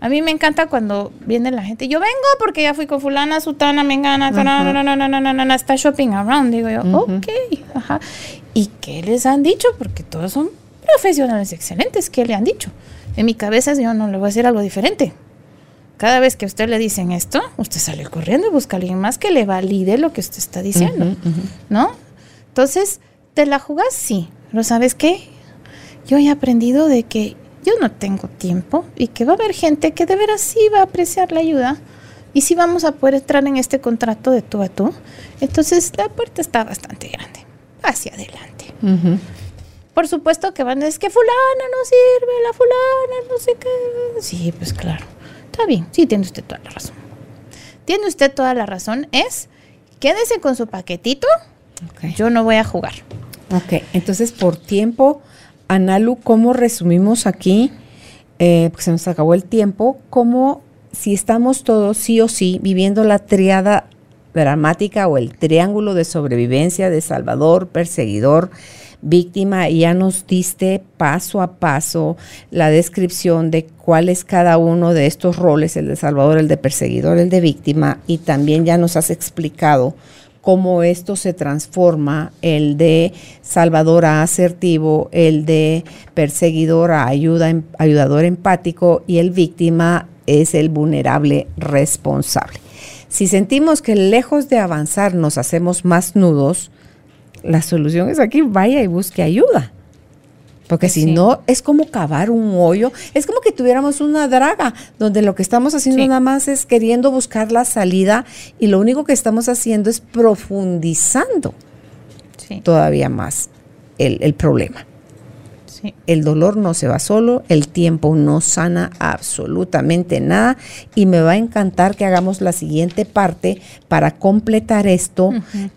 A mí me encanta cuando viene la gente, yo vengo porque ya fui con fulana, sutana, mengana, uh está shopping around, digo yo, uh ok, ajá. ¿Y qué les han dicho? Porque todos son profesionales excelentes, ¿qué le han dicho? En mi cabeza yo no le voy a decir algo diferente. Cada vez que a usted le dicen esto, usted sale corriendo y busca a alguien más que le valide lo que usted está diciendo, ¿no? Entonces, ¿te la jugás? Sí. ¿Pero sabes qué? Yo he aprendido de que yo no tengo tiempo y que va a haber gente que de veras sí va a apreciar la ayuda y sí vamos a poder entrar en este contrato de tú a tú. Entonces, la puerta está bastante grande. Hacia adelante. Por supuesto que van a decir que fulana no sirve, la fulana no sé qué. Sí, pues claro. Está bien, sí, tiene usted toda la razón. Tiene usted toda la razón. Es, quédese con su paquetito. Yo no voy a jugar. Ok, entonces por tiempo, Analu, ¿cómo resumimos aquí? Eh, porque se nos acabó el tiempo, ¿cómo si estamos todos sí o sí viviendo la triada dramática o el triángulo de sobrevivencia de Salvador, perseguidor, víctima y ya nos diste paso a paso la descripción de cuál es cada uno de estos roles, el de Salvador, el de perseguidor, el de víctima, y también ya nos has explicado cómo esto se transforma, el de salvador a asertivo, el de perseguidor a ayuda, em, ayudador empático y el víctima es el vulnerable responsable. Si sentimos que lejos de avanzar nos hacemos más nudos, la solución es aquí, vaya y busque ayuda. Porque si no, es como cavar un hoyo. Es como que tuviéramos una draga, donde lo que estamos haciendo nada más es queriendo buscar la salida y lo único que estamos haciendo es profundizando todavía más el, el problema. El dolor no se va solo, el tiempo no sana absolutamente nada y me va a encantar que hagamos la siguiente parte para completar esto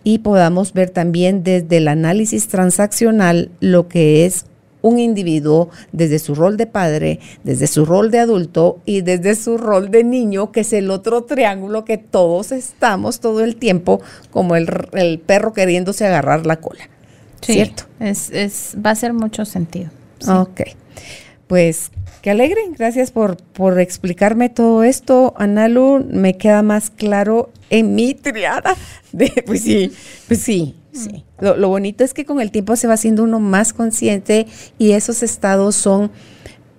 y podamos ver también desde el análisis transaccional lo que es un individuo desde su rol de padre, desde su rol de adulto y desde su rol de niño, que es el otro triángulo que todos estamos todo el tiempo como el, el perro queriéndose agarrar la cola. ¿Cierto? Es, es, va a ser mucho sentido. Ok. Pues qué alegre. Gracias por, por explicarme todo esto, Analu. Me queda más claro en mi triada. De, pues sí, pues sí, sí. Lo, lo, bonito es que con el tiempo se va haciendo uno más consciente y esos estados son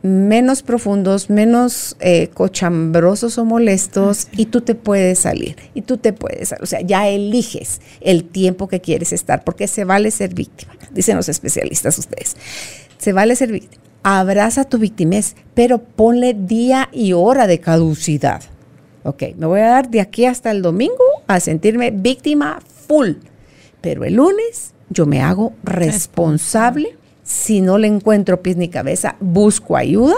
menos profundos, menos eh, cochambrosos o molestos y tú te puedes salir y tú te puedes, o sea, ya eliges el tiempo que quieres estar porque se vale ser víctima, dicen los especialistas ustedes se vale ser víctima. Abraza tu victimez, pero ponle día y hora de caducidad. Ok, me voy a dar de aquí hasta el domingo a sentirme víctima full, pero el lunes yo me hago responsable. Si no le encuentro pies ni cabeza, busco ayuda,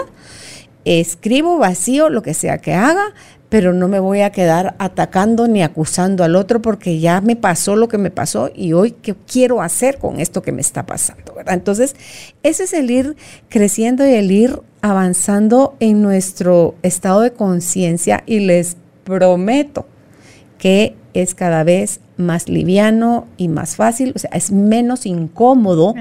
escribo vacío lo que sea que haga, pero no me voy a quedar atacando ni acusando al otro porque ya me pasó lo que me pasó y hoy qué quiero hacer con esto que me está pasando, ¿verdad? Entonces, ese es el ir creciendo y el ir avanzando en nuestro estado de conciencia y les prometo que es cada vez más liviano y más fácil, o sea, es menos incómodo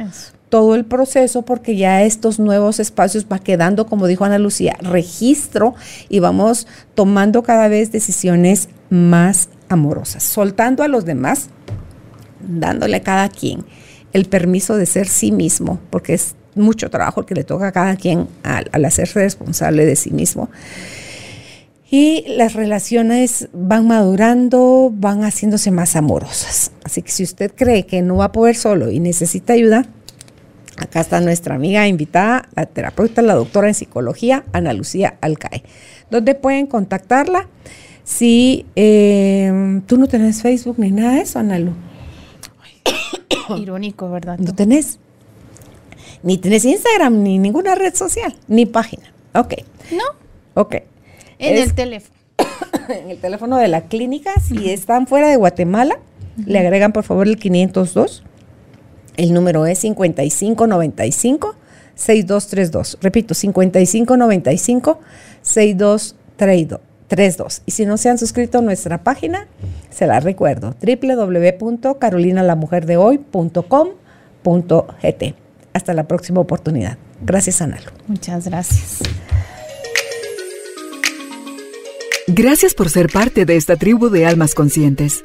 todo el proceso porque ya estos nuevos espacios va quedando, como dijo Ana Lucía, registro y vamos tomando cada vez decisiones más amorosas, soltando a los demás, dándole a cada quien el permiso de ser sí mismo, porque es mucho trabajo que le toca a cada quien al, al hacerse responsable de sí mismo. Y las relaciones van madurando, van haciéndose más amorosas. Así que si usted cree que no va a poder solo y necesita ayuda, Acá está nuestra amiga invitada, la terapeuta, la doctora en psicología, Ana Lucía Alcae. ¿Dónde pueden contactarla? Si eh, tú no tenés Facebook ni nada de eso, Ana Lu. Irónico, ¿verdad? ¿No tenés? Ni tenés Instagram, ni ninguna red social, ni página. Ok. ¿No? Ok. En el teléfono. en el teléfono de la clínica, si están fuera de Guatemala, le agregan por favor el 502 el número es 5595-6232. Repito, 5595-6232. Y si no se han suscrito a nuestra página, se la recuerdo, www.carolinalamujerdehoy.com.gt. Hasta la próxima oportunidad. Gracias, Analo. Muchas gracias. Gracias por ser parte de esta tribu de almas conscientes.